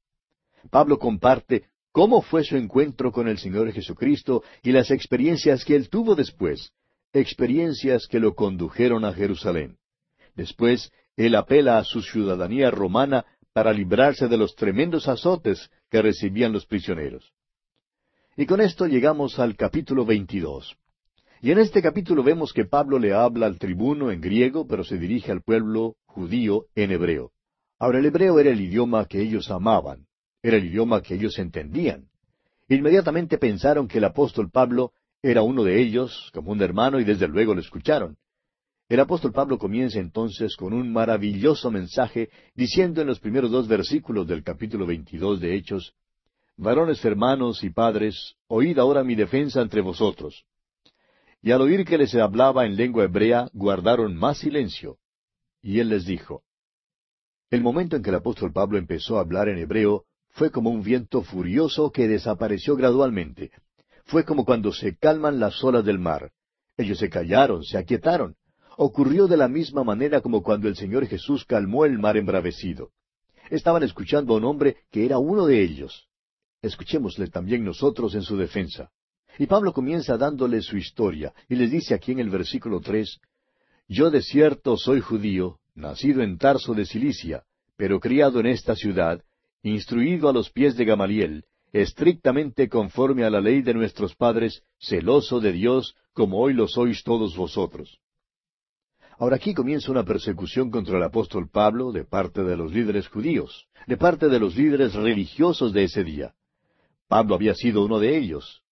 Pablo comparte cómo fue su encuentro con el Señor Jesucristo y las experiencias que él tuvo después, experiencias que lo condujeron a Jerusalén. Después, él apela a su ciudadanía romana para librarse de los tremendos azotes que recibían los prisioneros. Y con esto llegamos al capítulo 22. Y en este capítulo vemos que Pablo le habla al tribuno en griego, pero se dirige al pueblo judío en hebreo. Ahora el hebreo era el idioma que ellos amaban, era el idioma que ellos entendían. Inmediatamente pensaron que el apóstol Pablo era uno de ellos, como un hermano, y desde luego lo escucharon. El apóstol Pablo comienza entonces con un maravilloso mensaje, diciendo en los primeros dos versículos del capítulo 22 de Hechos, Varones hermanos y padres, oíd ahora mi defensa entre vosotros. Y al oír que les hablaba en lengua hebrea, guardaron más silencio, y él les dijo, El momento en que el apóstol Pablo empezó a hablar en hebreo fue como un viento furioso que desapareció gradualmente. Fue como cuando se calman las olas del mar. Ellos se callaron, se aquietaron. Ocurrió de la misma manera como cuando el Señor Jesús calmó el mar embravecido. Estaban escuchando a un hombre que era uno de ellos. Escuchémosle también nosotros en su defensa. Y Pablo comienza dándole su historia, y les dice aquí en el versículo tres, yo de cierto soy judío, nacido en Tarso de Cilicia, pero criado en esta ciudad, instruido a los pies de Gamaliel, estrictamente conforme a la ley de nuestros padres, celoso de Dios, como hoy lo sois todos vosotros. Ahora aquí comienza una persecución contra el apóstol Pablo de parte de los líderes judíos, de parte de los líderes religiosos de ese día. Pablo había sido uno de ellos.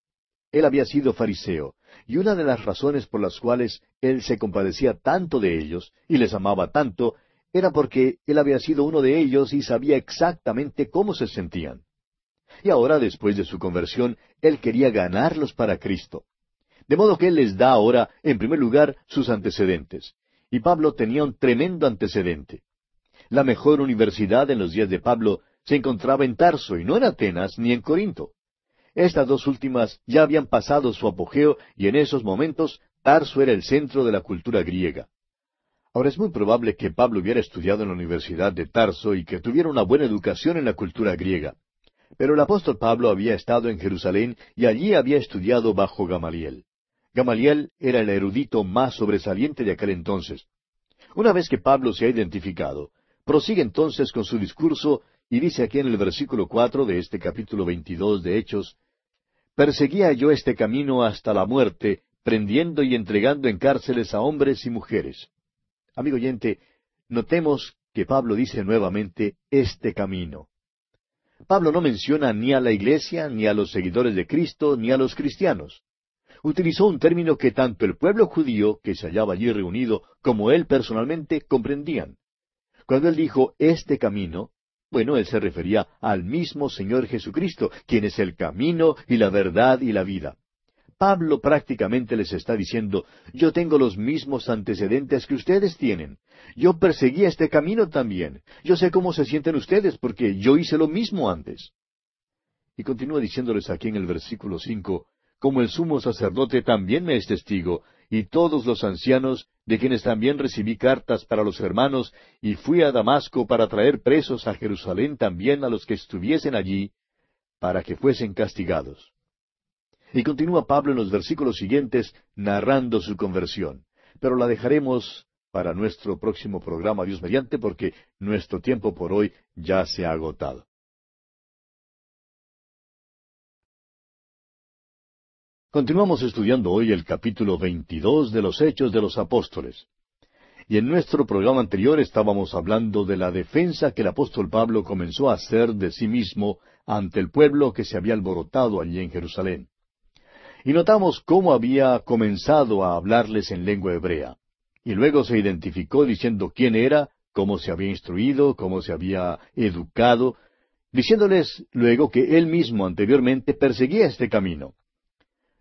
Él había sido fariseo, y una de las razones por las cuales él se compadecía tanto de ellos y les amaba tanto era porque él había sido uno de ellos y sabía exactamente cómo se sentían. Y ahora, después de su conversión, él quería ganarlos para Cristo. De modo que él les da ahora, en primer lugar, sus antecedentes. Y Pablo tenía un tremendo antecedente. La mejor universidad en los días de Pablo se encontraba en Tarso y no en Atenas ni en Corinto. Estas dos últimas ya habían pasado su apogeo y en esos momentos Tarso era el centro de la cultura griega. Ahora es muy probable que Pablo hubiera estudiado en la Universidad de Tarso y que tuviera una buena educación en la cultura griega. Pero el apóstol Pablo había estado en Jerusalén y allí había estudiado bajo Gamaliel. Gamaliel era el erudito más sobresaliente de aquel entonces. Una vez que Pablo se ha identificado, prosigue entonces con su discurso y dice aquí en el versículo cuatro de este capítulo veintidós de Hechos, Perseguía yo este camino hasta la muerte, prendiendo y entregando en cárceles a hombres y mujeres. Amigo oyente, notemos que Pablo dice nuevamente este camino. Pablo no menciona ni a la iglesia, ni a los seguidores de Cristo, ni a los cristianos. Utilizó un término que tanto el pueblo judío que se hallaba allí reunido como él personalmente comprendían. Cuando él dijo este camino, bueno, él se refería al mismo Señor Jesucristo, quien es el camino y la verdad y la vida. Pablo prácticamente les está diciendo, yo tengo los mismos antecedentes que ustedes tienen. Yo perseguí este camino también. Yo sé cómo se sienten ustedes porque yo hice lo mismo antes. Y continúa diciéndoles aquí en el versículo cinco, como el sumo sacerdote también me es testigo, y todos los ancianos, de quienes también recibí cartas para los hermanos, y fui a Damasco para traer presos a Jerusalén también a los que estuviesen allí, para que fuesen castigados. Y continúa Pablo en los versículos siguientes narrando su conversión. Pero la dejaremos para nuestro próximo programa, Dios mediante, porque nuestro tiempo por hoy ya se ha agotado. Continuamos estudiando hoy el capítulo 22 de los Hechos de los Apóstoles. Y en nuestro programa anterior estábamos hablando de la defensa que el apóstol Pablo comenzó a hacer de sí mismo ante el pueblo que se había alborotado allí en Jerusalén. Y notamos cómo había comenzado a hablarles en lengua hebrea. Y luego se identificó diciendo quién era, cómo se había instruido, cómo se había educado, diciéndoles luego que él mismo anteriormente perseguía este camino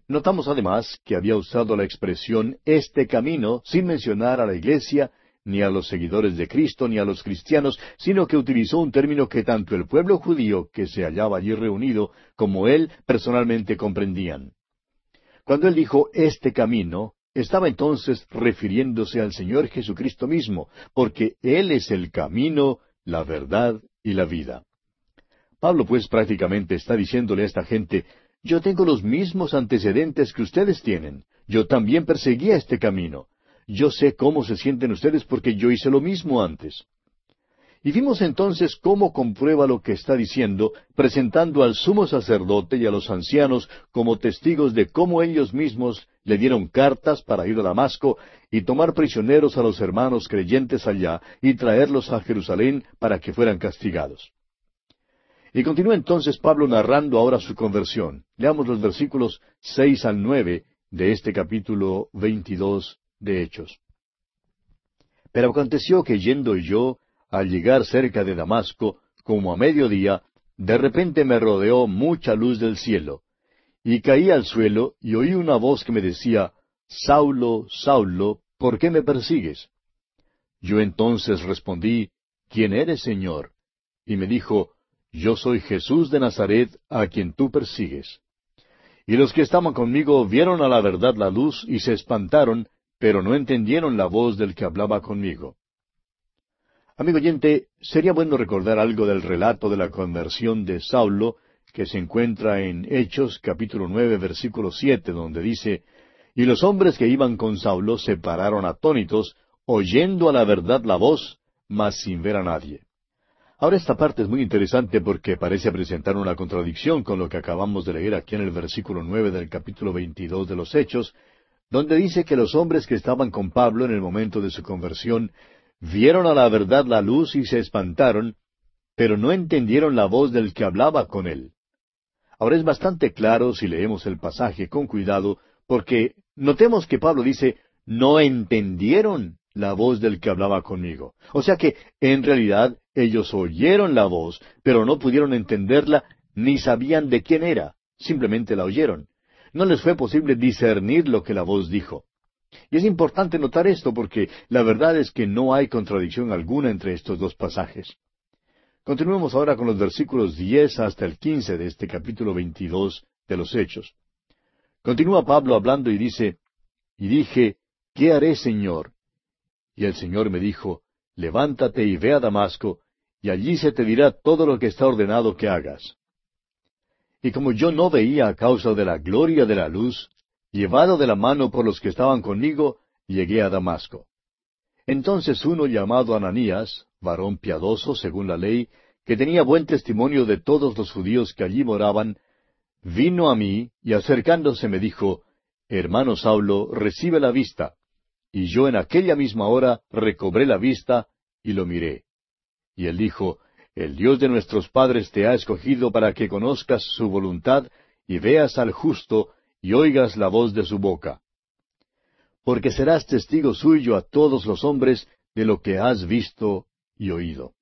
Notamos además que había usado la expresión este camino sin mencionar a la iglesia, ni a los seguidores de Cristo, ni a los cristianos, sino que utilizó un término que tanto el pueblo judío que se hallaba allí reunido como él personalmente comprendían. Cuando él dijo este camino, estaba entonces refiriéndose al Señor Jesucristo mismo, porque Él es el camino, la verdad y la vida. Pablo pues prácticamente está diciéndole a esta gente, yo tengo los mismos antecedentes que ustedes tienen. Yo también perseguía este camino. Yo sé cómo se sienten ustedes porque yo hice lo mismo antes. Y vimos entonces cómo comprueba lo que está diciendo, presentando al sumo sacerdote y a los ancianos como testigos de cómo ellos mismos le dieron cartas para ir a Damasco y tomar prisioneros a los hermanos creyentes allá y traerlos a Jerusalén para que fueran castigados. Y continúa entonces Pablo narrando ahora su conversión. Leamos los versículos seis al nueve de este capítulo veintidós de Hechos. Pero aconteció que yendo yo, al llegar cerca de Damasco, como a mediodía, de repente me rodeó mucha luz del cielo, y caí al suelo y oí una voz que me decía, Saulo, Saulo, ¿por qué me persigues? Yo entonces respondí, ¿quién eres, Señor? Y me dijo, yo soy Jesús de Nazaret, a quien tú persigues. Y los que estaban conmigo vieron a la verdad la luz y se espantaron, pero no entendieron la voz del que hablaba conmigo. Amigo oyente, sería bueno recordar algo del relato de la conversión de Saulo, que se encuentra en Hechos capítulo nueve versículo siete, donde dice, Y los hombres que iban con Saulo se pararon atónitos, oyendo a la verdad la voz, mas sin ver a nadie. Ahora esta parte es muy interesante porque parece presentar una contradicción con lo que acabamos de leer aquí en el versículo nueve del capítulo veintidós de los Hechos, donde dice que los hombres que estaban con Pablo en el momento de su conversión vieron a la verdad la luz y se espantaron, pero no entendieron la voz del que hablaba con él. Ahora es bastante claro si leemos el pasaje con cuidado, porque notemos que Pablo dice, no entendieron la voz del que hablaba conmigo. O sea que, en realidad, ellos oyeron la voz, pero no pudieron entenderla ni sabían de quién era. Simplemente la oyeron. No les fue posible discernir lo que la voz dijo. Y es importante notar esto porque la verdad es que no hay contradicción alguna entre estos dos pasajes. Continuemos ahora con los versículos diez hasta el quince de este capítulo veintidós de los Hechos. Continúa Pablo hablando y dice, Y dije, ¿qué haré, Señor? Y el Señor me dijo, Levántate y ve a Damasco, y allí se te dirá todo lo que está ordenado que hagas. Y como yo no veía a causa de la gloria de la luz, llevado de la mano por los que estaban conmigo, llegué a Damasco. Entonces uno llamado Ananías, varón piadoso según la ley, que tenía buen testimonio de todos los judíos que allí moraban, vino a mí y acercándose me dijo, Hermano Saulo, recibe la vista. Y yo en aquella misma hora recobré la vista y lo miré. Y él dijo, El Dios de nuestros padres te ha escogido para que conozcas su voluntad y veas al justo y oigas la voz de su boca. Porque serás testigo suyo a todos los hombres de lo que has visto y oído.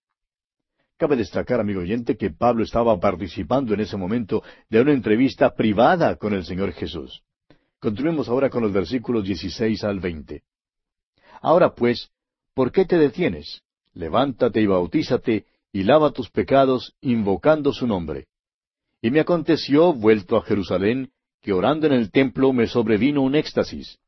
Cabe destacar, amigo oyente, que Pablo estaba participando en ese momento de una entrevista privada con el Señor Jesús. Continuemos ahora con los versículos 16 al 20. Ahora pues, ¿por qué te detienes? Levántate y bautízate, y lava tus pecados, invocando su nombre. Y me aconteció, vuelto a Jerusalén, que orando en el templo me sobrevino un éxtasis.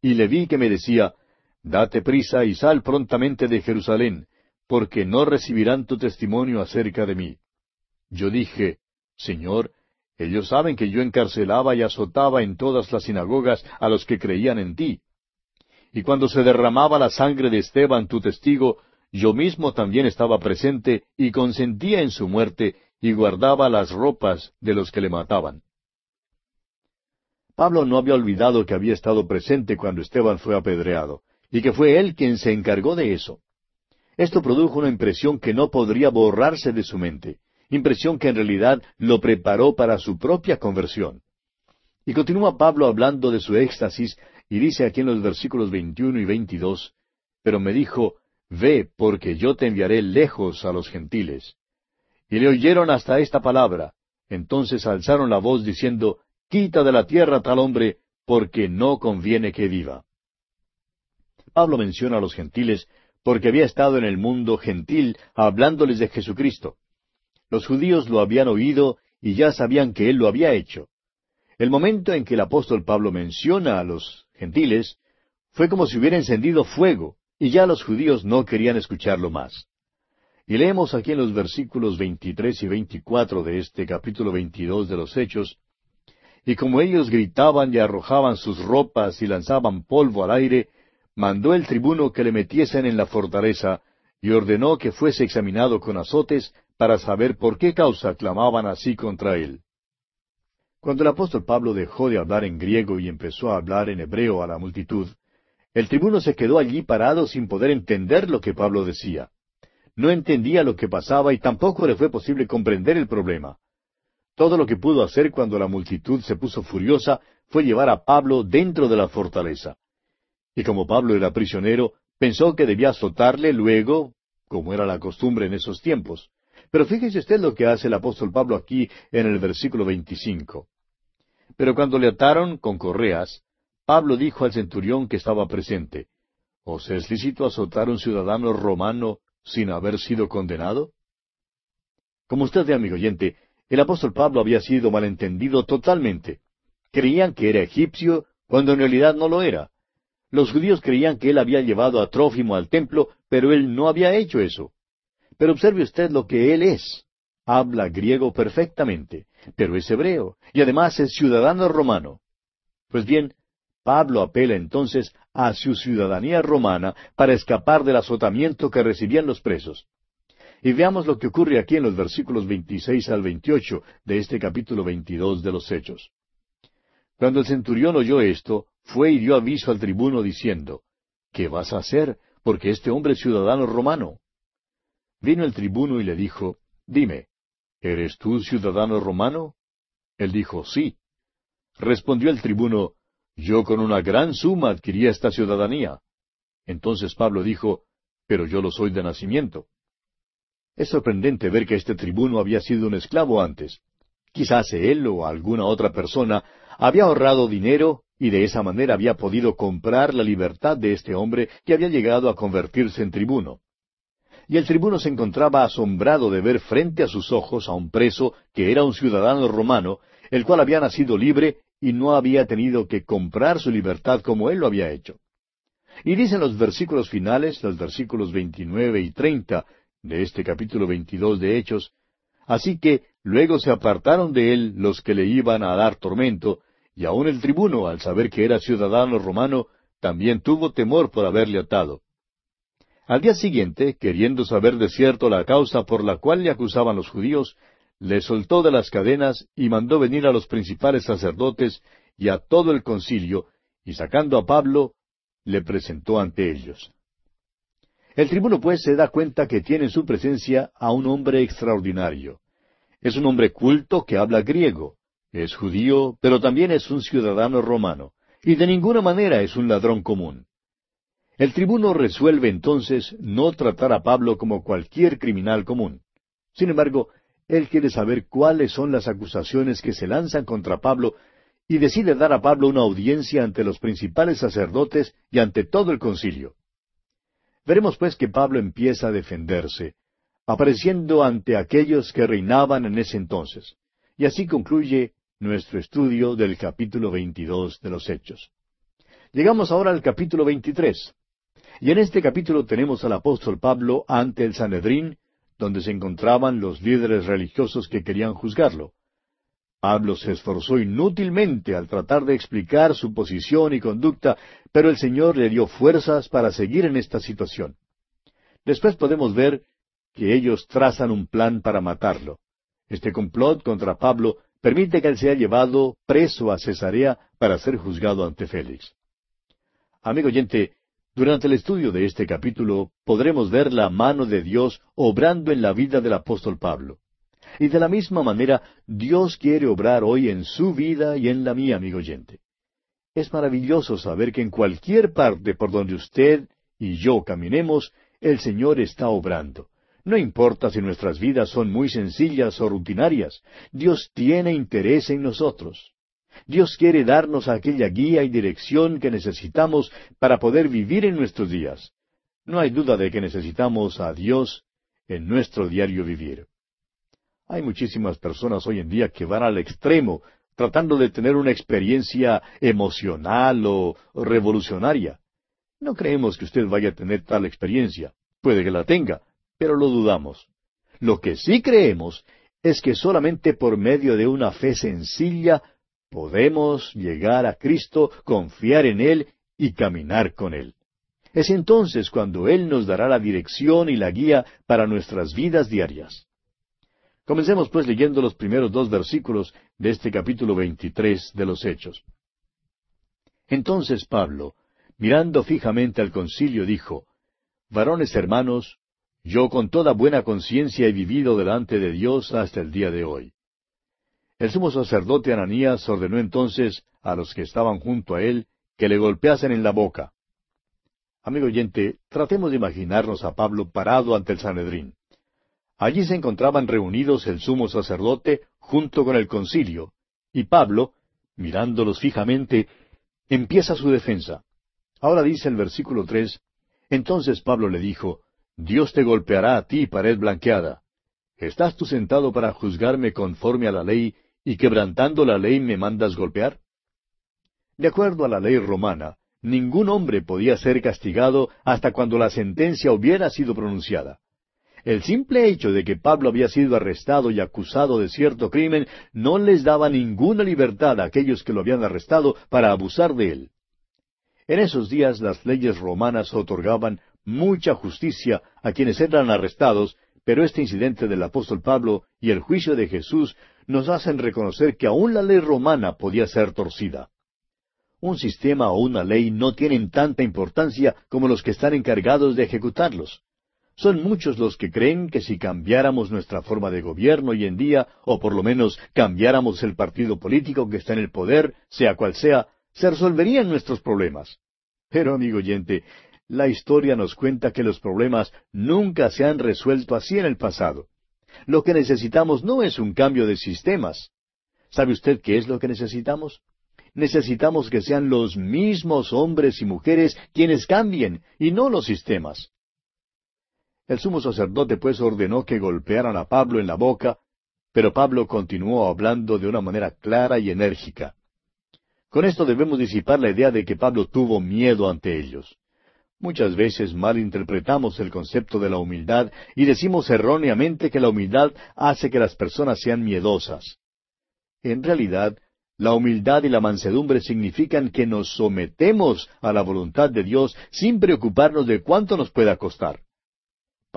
Y le vi que me decía, Date prisa y sal prontamente de Jerusalén, porque no recibirán tu testimonio acerca de mí. Yo dije, Señor, ellos saben que yo encarcelaba y azotaba en todas las sinagogas a los que creían en ti. Y cuando se derramaba la sangre de Esteban, tu testigo, yo mismo también estaba presente y consentía en su muerte y guardaba las ropas de los que le mataban. Pablo no había olvidado que había estado presente cuando Esteban fue apedreado, y que fue él quien se encargó de eso. Esto produjo una impresión que no podría borrarse de su mente, impresión que en realidad lo preparó para su propia conversión. Y continúa Pablo hablando de su éxtasis y dice aquí en los versículos 21 y 22, Pero me dijo, Ve, porque yo te enviaré lejos a los gentiles. Y le oyeron hasta esta palabra. Entonces alzaron la voz diciendo, Quita de la tierra tal hombre, porque no conviene que viva. Pablo menciona a los gentiles porque había estado en el mundo gentil hablándoles de Jesucristo. Los judíos lo habían oído y ya sabían que él lo había hecho. El momento en que el apóstol Pablo menciona a los gentiles fue como si hubiera encendido fuego, y ya los judíos no querían escucharlo más. Y leemos aquí en los versículos 23 y 24 de este capítulo 22 de los Hechos, y como ellos gritaban y arrojaban sus ropas y lanzaban polvo al aire, mandó el tribuno que le metiesen en la fortaleza, y ordenó que fuese examinado con azotes para saber por qué causa clamaban así contra él. Cuando el apóstol Pablo dejó de hablar en griego y empezó a hablar en hebreo a la multitud, el tribuno se quedó allí parado sin poder entender lo que Pablo decía. No entendía lo que pasaba y tampoco le fue posible comprender el problema. Todo lo que pudo hacer cuando la multitud se puso furiosa fue llevar a Pablo dentro de la fortaleza. Y como Pablo era prisionero, pensó que debía azotarle luego, como era la costumbre en esos tiempos. Pero fíjese usted lo que hace el apóstol Pablo aquí en el versículo 25. Pero cuando le ataron con correas, Pablo dijo al centurión que estaba presente, ¿Os es lícito azotar un ciudadano romano sin haber sido condenado? Como usted ve, amigo oyente, el apóstol Pablo había sido malentendido totalmente. Creían que era egipcio cuando en realidad no lo era. Los judíos creían que él había llevado a Trófimo al templo, pero él no había hecho eso. Pero observe usted lo que él es habla griego perfectamente, pero es hebreo, y además es ciudadano romano. Pues bien, Pablo apela entonces a su ciudadanía romana para escapar del azotamiento que recibían los presos. Y veamos lo que ocurre aquí en los versículos 26 al 28 de este capítulo 22 de los Hechos. Cuando el centurión oyó esto, fue y dio aviso al tribuno diciendo, ¿Qué vas a hacer? Porque este hombre es ciudadano romano. Vino el tribuno y le dijo, Dime, ¿Eres tú ciudadano romano? Él dijo, Sí. Respondió el tribuno, Yo con una gran suma adquirí esta ciudadanía. Entonces Pablo dijo, Pero yo lo soy de nacimiento. Es sorprendente ver que este tribuno había sido un esclavo antes. Quizás él o alguna otra persona había ahorrado dinero y de esa manera había podido comprar la libertad de este hombre que había llegado a convertirse en tribuno. Y el tribuno se encontraba asombrado de ver frente a sus ojos a un preso que era un ciudadano romano, el cual había nacido libre y no había tenido que comprar su libertad como él lo había hecho. Y dicen los versículos finales, los versículos 29 y 30 de este capítulo 22 de Hechos, así que luego se apartaron de él los que le iban a dar tormento, y aun el tribuno, al saber que era ciudadano romano, también tuvo temor por haberle atado. Al día siguiente, queriendo saber de cierto la causa por la cual le acusaban los judíos, le soltó de las cadenas y mandó venir a los principales sacerdotes y a todo el concilio, y sacando a Pablo, le presentó ante ellos. El tribuno pues se da cuenta que tiene en su presencia a un hombre extraordinario. Es un hombre culto que habla griego, es judío, pero también es un ciudadano romano, y de ninguna manera es un ladrón común. El tribuno resuelve entonces no tratar a Pablo como cualquier criminal común. Sin embargo, él quiere saber cuáles son las acusaciones que se lanzan contra Pablo y decide dar a Pablo una audiencia ante los principales sacerdotes y ante todo el concilio. Veremos pues que Pablo empieza a defenderse, apareciendo ante aquellos que reinaban en ese entonces. Y así concluye nuestro estudio del capítulo 22 de los Hechos. Llegamos ahora al capítulo 23. Y en este capítulo tenemos al apóstol Pablo ante el Sanedrín, donde se encontraban los líderes religiosos que querían juzgarlo. Pablo se esforzó inútilmente al tratar de explicar su posición y conducta, pero el Señor le dio fuerzas para seguir en esta situación. Después podemos ver que ellos trazan un plan para matarlo. Este complot contra Pablo permite que él sea llevado preso a Cesarea para ser juzgado ante Félix. Amigo oyente, durante el estudio de este capítulo podremos ver la mano de Dios obrando en la vida del apóstol Pablo. Y de la misma manera, Dios quiere obrar hoy en su vida y en la mía, amigo oyente. Es maravilloso saber que en cualquier parte por donde usted y yo caminemos, el Señor está obrando. No importa si nuestras vidas son muy sencillas o rutinarias, Dios tiene interés en nosotros. Dios quiere darnos aquella guía y dirección que necesitamos para poder vivir en nuestros días. No hay duda de que necesitamos a Dios en nuestro diario vivir. Hay muchísimas personas hoy en día que van al extremo tratando de tener una experiencia emocional o revolucionaria. No creemos que usted vaya a tener tal experiencia. Puede que la tenga, pero lo dudamos. Lo que sí creemos es que solamente por medio de una fe sencilla podemos llegar a Cristo, confiar en Él y caminar con Él. Es entonces cuando Él nos dará la dirección y la guía para nuestras vidas diarias. Comencemos pues leyendo los primeros dos versículos de este capítulo 23 de los Hechos. Entonces Pablo, mirando fijamente al concilio, dijo, Varones hermanos, yo con toda buena conciencia he vivido delante de Dios hasta el día de hoy. El sumo sacerdote Ananías ordenó entonces a los que estaban junto a él que le golpeasen en la boca. Amigo oyente, tratemos de imaginarnos a Pablo parado ante el Sanedrín. Allí se encontraban reunidos el sumo sacerdote junto con el concilio, y Pablo, mirándolos fijamente, empieza su defensa. Ahora dice el versículo tres, entonces Pablo le dijo, Dios te golpeará a ti, pared blanqueada. ¿Estás tú sentado para juzgarme conforme a la ley y quebrantando la ley me mandas golpear? De acuerdo a la ley romana, ningún hombre podía ser castigado hasta cuando la sentencia hubiera sido pronunciada. El simple hecho de que Pablo había sido arrestado y acusado de cierto crimen no les daba ninguna libertad a aquellos que lo habían arrestado para abusar de él. En esos días las leyes romanas otorgaban mucha justicia a quienes eran arrestados, pero este incidente del apóstol Pablo y el juicio de Jesús nos hacen reconocer que aún la ley romana podía ser torcida. Un sistema o una ley no tienen tanta importancia como los que están encargados de ejecutarlos. Son muchos los que creen que si cambiáramos nuestra forma de gobierno hoy en día, o por lo menos cambiáramos el partido político que está en el poder, sea cual sea, se resolverían nuestros problemas. Pero, amigo oyente, la historia nos cuenta que los problemas nunca se han resuelto así en el pasado. Lo que necesitamos no es un cambio de sistemas. ¿Sabe usted qué es lo que necesitamos? Necesitamos que sean los mismos hombres y mujeres quienes cambien, y no los sistemas. El sumo sacerdote pues ordenó que golpearan a Pablo en la boca, pero Pablo continuó hablando de una manera clara y enérgica. Con esto debemos disipar la idea de que Pablo tuvo miedo ante ellos. Muchas veces malinterpretamos el concepto de la humildad y decimos erróneamente que la humildad hace que las personas sean miedosas. En realidad, la humildad y la mansedumbre significan que nos sometemos a la voluntad de Dios sin preocuparnos de cuánto nos pueda costar.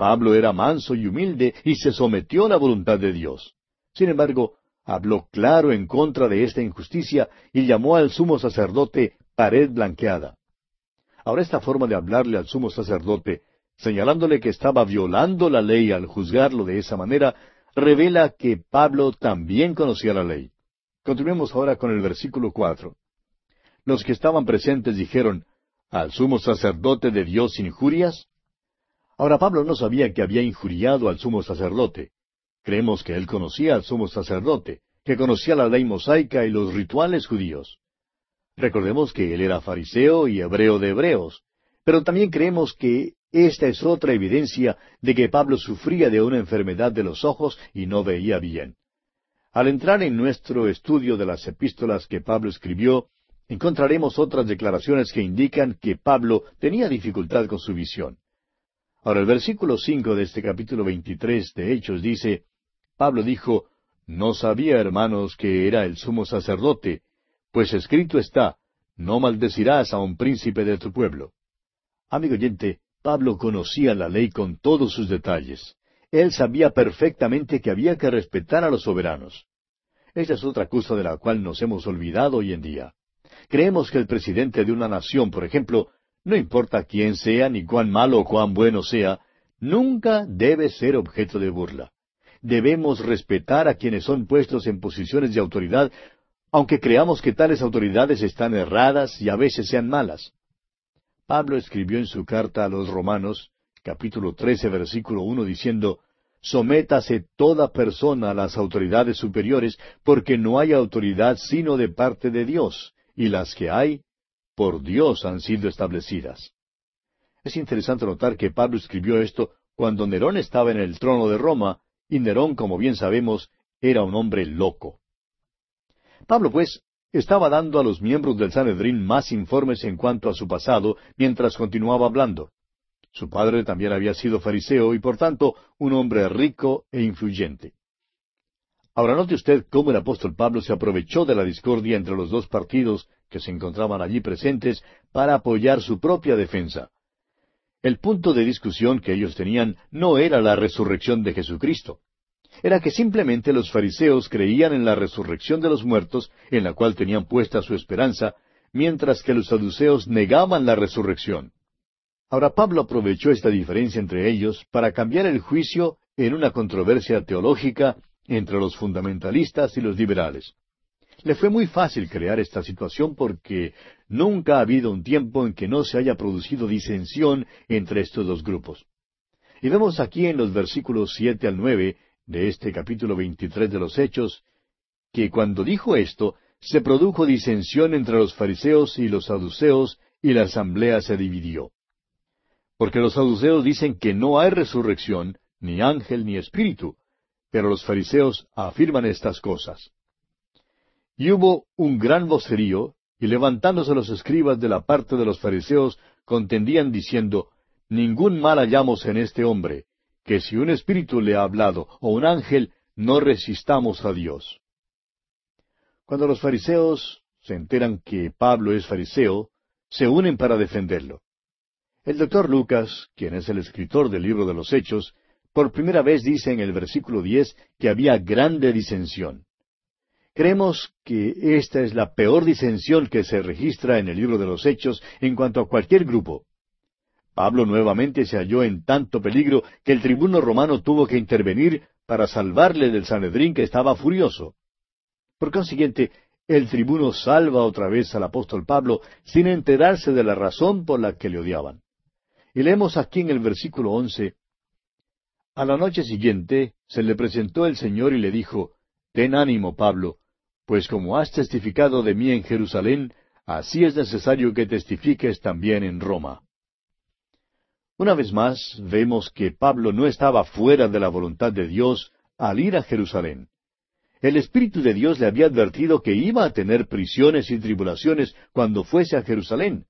Pablo era manso y humilde y se sometió a la voluntad de Dios. Sin embargo, habló claro en contra de esta injusticia y llamó al sumo sacerdote pared blanqueada. Ahora esta forma de hablarle al sumo sacerdote, señalándole que estaba violando la ley al juzgarlo de esa manera, revela que Pablo también conocía la ley. Continuemos ahora con el versículo cuatro. Los que estaban presentes dijeron, ¿Al sumo sacerdote de Dios injurias? Ahora Pablo no sabía que había injuriado al sumo sacerdote. Creemos que él conocía al sumo sacerdote, que conocía la ley mosaica y los rituales judíos. Recordemos que él era fariseo y hebreo de hebreos, pero también creemos que esta es otra evidencia de que Pablo sufría de una enfermedad de los ojos y no veía bien. Al entrar en nuestro estudio de las epístolas que Pablo escribió, encontraremos otras declaraciones que indican que Pablo tenía dificultad con su visión. Ahora el versículo cinco de este capítulo veintitrés de Hechos dice, Pablo dijo, No sabía, hermanos, que era el sumo sacerdote, pues escrito está, No maldecirás a un príncipe de tu pueblo. Amigo oyente, Pablo conocía la ley con todos sus detalles. Él sabía perfectamente que había que respetar a los soberanos. Esa es otra cosa de la cual nos hemos olvidado hoy en día. Creemos que el presidente de una nación, por ejemplo, no importa quién sea, ni cuán malo o cuán bueno sea, nunca debe ser objeto de burla. Debemos respetar a quienes son puestos en posiciones de autoridad, aunque creamos que tales autoridades están erradas y a veces sean malas. Pablo escribió en su carta a los Romanos, capítulo trece, versículo uno, diciendo, Sométase toda persona a las autoridades superiores, porque no hay autoridad sino de parte de Dios, y las que hay por Dios han sido establecidas. Es interesante notar que Pablo escribió esto cuando Nerón estaba en el trono de Roma, y Nerón, como bien sabemos, era un hombre loco. Pablo, pues, estaba dando a los miembros del Sanedrín más informes en cuanto a su pasado mientras continuaba hablando. Su padre también había sido fariseo y por tanto un hombre rico e influyente. Ahora note usted cómo el apóstol Pablo se aprovechó de la discordia entre los dos partidos que se encontraban allí presentes para apoyar su propia defensa. El punto de discusión que ellos tenían no era la resurrección de Jesucristo. Era que simplemente los fariseos creían en la resurrección de los muertos, en la cual tenían puesta su esperanza, mientras que los saduceos negaban la resurrección. Ahora Pablo aprovechó esta diferencia entre ellos para cambiar el juicio en una controversia teológica entre los fundamentalistas y los liberales. Le fue muy fácil crear esta situación porque nunca ha habido un tiempo en que no se haya producido disensión entre estos dos grupos. Y vemos aquí en los versículos siete al nueve de este capítulo veintitrés de los Hechos, que cuando dijo esto, se produjo disensión entre los fariseos y los saduceos, y la asamblea se dividió. Porque los saduceos dicen que no hay resurrección, ni ángel, ni espíritu, pero los fariseos afirman estas cosas. Y hubo un gran vocerío, y levantándose los escribas de la parte de los fariseos, contendían diciendo, Ningún mal hallamos en este hombre, que si un espíritu le ha hablado, o un ángel, no resistamos a Dios. Cuando los fariseos se enteran que Pablo es fariseo, se unen para defenderlo. El doctor Lucas, quien es el escritor del libro de los Hechos, por primera vez dice en el versículo diez que había grande disensión. Creemos que esta es la peor disensión que se registra en el libro de los Hechos en cuanto a cualquier grupo. Pablo nuevamente se halló en tanto peligro que el tribuno romano tuvo que intervenir para salvarle del Sanedrín que estaba furioso. Por consiguiente, el tribuno salva otra vez al apóstol Pablo sin enterarse de la razón por la que le odiaban. Y leemos aquí en el versículo once, A la noche siguiente se le presentó el Señor y le dijo, Ten ánimo, Pablo, pues como has testificado de mí en Jerusalén, así es necesario que testifiques también en Roma. Una vez más vemos que Pablo no estaba fuera de la voluntad de Dios al ir a Jerusalén. El Espíritu de Dios le había advertido que iba a tener prisiones y tribulaciones cuando fuese a Jerusalén.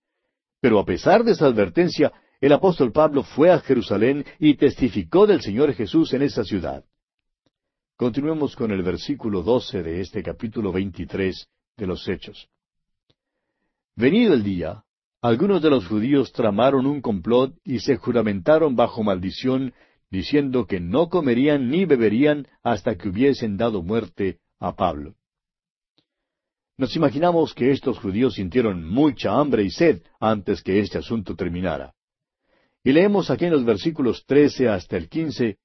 Pero a pesar de esa advertencia, el apóstol Pablo fue a Jerusalén y testificó del Señor Jesús en esa ciudad. Continuemos con el versículo doce de este capítulo veintitrés de los Hechos. Venido el día, algunos de los judíos tramaron un complot y se juramentaron bajo maldición, diciendo que no comerían ni beberían hasta que hubiesen dado muerte a Pablo. Nos imaginamos que estos judíos sintieron mucha hambre y sed antes que este asunto terminara. Y leemos aquí en los versículos trece hasta el quince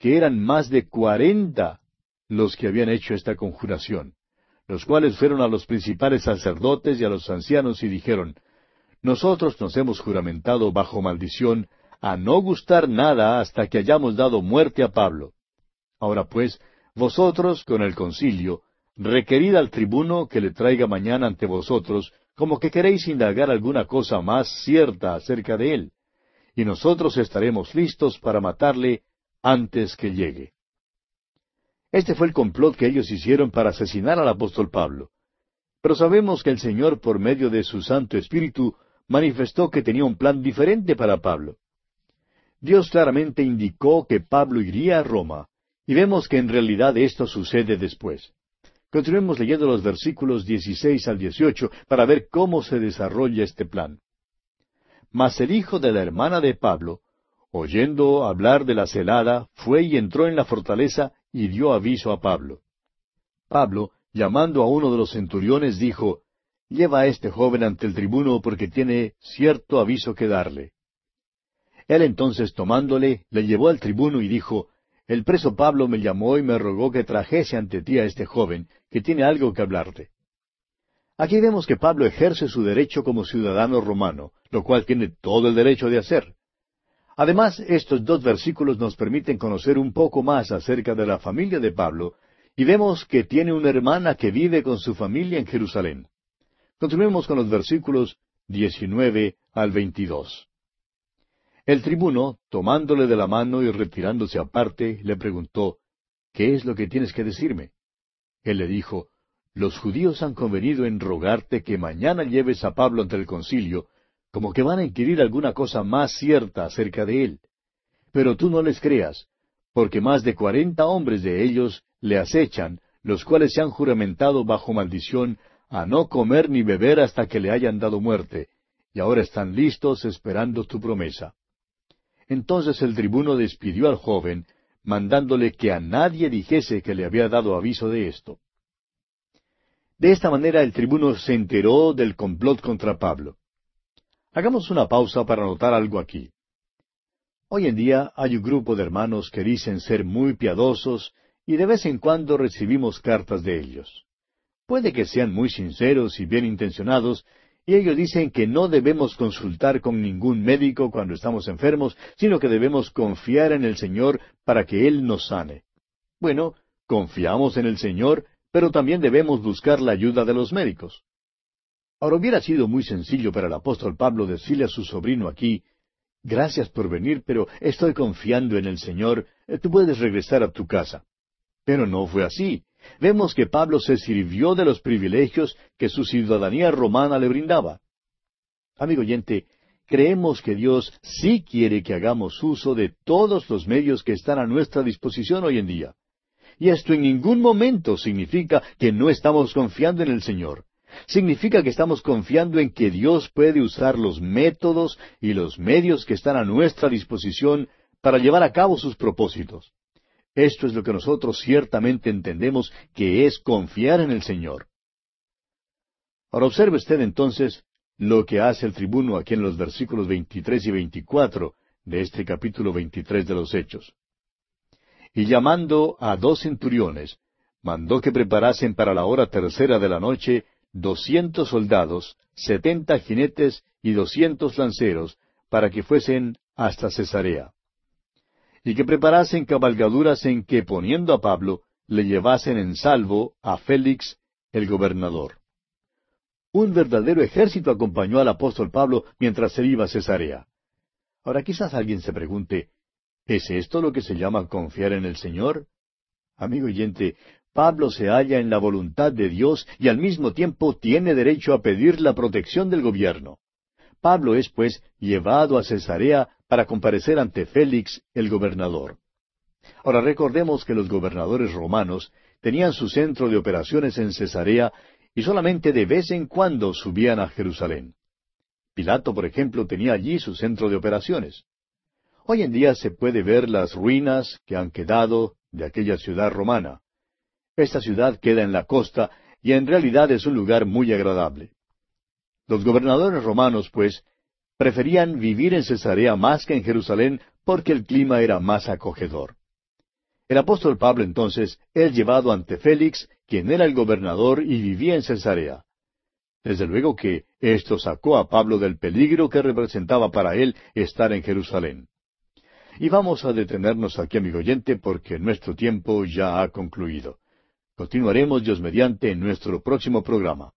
que eran más de cuarenta los que habían hecho esta conjuración, los cuales fueron a los principales sacerdotes y a los ancianos y dijeron, Nosotros nos hemos juramentado bajo maldición a no gustar nada hasta que hayamos dado muerte a Pablo. Ahora pues, vosotros con el concilio, requerid al tribuno que le traiga mañana ante vosotros, como que queréis indagar alguna cosa más cierta acerca de él y nosotros estaremos listos para matarle antes que llegue. Este fue el complot que ellos hicieron para asesinar al apóstol Pablo. Pero sabemos que el Señor, por medio de su Santo Espíritu, manifestó que tenía un plan diferente para Pablo. Dios claramente indicó que Pablo iría a Roma, y vemos que en realidad esto sucede después. Continuemos leyendo los versículos 16 al 18 para ver cómo se desarrolla este plan. Mas el hijo de la hermana de Pablo, oyendo hablar de la celada, fue y entró en la fortaleza y dio aviso a Pablo. Pablo, llamando a uno de los centuriones, dijo, Lleva a este joven ante el tribuno porque tiene cierto aviso que darle. Él entonces tomándole, le llevó al tribuno y dijo, El preso Pablo me llamó y me rogó que trajese ante ti a este joven, que tiene algo que hablarte. Aquí vemos que Pablo ejerce su derecho como ciudadano romano, lo cual tiene todo el derecho de hacer. Además, estos dos versículos nos permiten conocer un poco más acerca de la familia de Pablo, y vemos que tiene una hermana que vive con su familia en Jerusalén. Continuemos con los versículos 19 al 22. El tribuno, tomándole de la mano y retirándose aparte, le preguntó, ¿Qué es lo que tienes que decirme? Él le dijo, los judíos han convenido en rogarte que mañana lleves a Pablo ante el concilio, como que van a inquirir alguna cosa más cierta acerca de él. Pero tú no les creas, porque más de cuarenta hombres de ellos le acechan, los cuales se han juramentado bajo maldición a no comer ni beber hasta que le hayan dado muerte, y ahora están listos esperando tu promesa. Entonces el tribuno despidió al joven, mandándole que a nadie dijese que le había dado aviso de esto. De esta manera el tribuno se enteró del complot contra Pablo. Hagamos una pausa para notar algo aquí. Hoy en día hay un grupo de hermanos que dicen ser muy piadosos y de vez en cuando recibimos cartas de ellos. Puede que sean muy sinceros y bien intencionados, y ellos dicen que no debemos consultar con ningún médico cuando estamos enfermos, sino que debemos confiar en el Señor para que Él nos sane. Bueno, confiamos en el Señor pero también debemos buscar la ayuda de los médicos. Ahora hubiera sido muy sencillo para el apóstol Pablo decirle a su sobrino aquí, Gracias por venir, pero estoy confiando en el Señor, eh, tú puedes regresar a tu casa. Pero no fue así. Vemos que Pablo se sirvió de los privilegios que su ciudadanía romana le brindaba. Amigo oyente, creemos que Dios sí quiere que hagamos uso de todos los medios que están a nuestra disposición hoy en día. Y esto en ningún momento significa que no estamos confiando en el Señor. Significa que estamos confiando en que Dios puede usar los métodos y los medios que están a nuestra disposición para llevar a cabo sus propósitos. Esto es lo que nosotros ciertamente entendemos que es confiar en el Señor. Ahora observe usted entonces lo que hace el tribuno aquí en los versículos 23 y 24 de este capítulo 23 de los Hechos y llamando a dos centuriones, mandó que preparasen para la hora tercera de la noche doscientos soldados, setenta jinetes y doscientos lanceros, para que fuesen hasta Cesarea. Y que preparasen cabalgaduras en que, poniendo a Pablo, le llevasen en salvo a Félix, el gobernador. Un verdadero ejército acompañó al apóstol Pablo mientras se iba a Cesarea. Ahora quizás alguien se pregunte, ¿es esto lo que se llama confiar en el Señor? Amigo oyente, Pablo se halla en la voluntad de Dios y al mismo tiempo tiene derecho a pedir la protección del gobierno. Pablo es, pues, llevado a Cesarea para comparecer ante Félix, el gobernador. Ahora recordemos que los gobernadores romanos tenían su centro de operaciones en Cesarea y solamente de vez en cuando subían a Jerusalén. Pilato, por ejemplo, tenía allí su centro de operaciones. Hoy en día se puede ver las ruinas que han quedado de aquella ciudad romana. Esta ciudad queda en la costa y en realidad es un lugar muy agradable. Los gobernadores romanos, pues, preferían vivir en Cesarea más que en Jerusalén porque el clima era más acogedor. El apóstol Pablo entonces es llevado ante Félix, quien era el gobernador y vivía en Cesarea. Desde luego que esto sacó a Pablo del peligro que representaba para él estar en Jerusalén. Y vamos a detenernos aquí, amigo oyente, porque nuestro tiempo ya ha concluido. Continuaremos Dios mediante en nuestro próximo programa.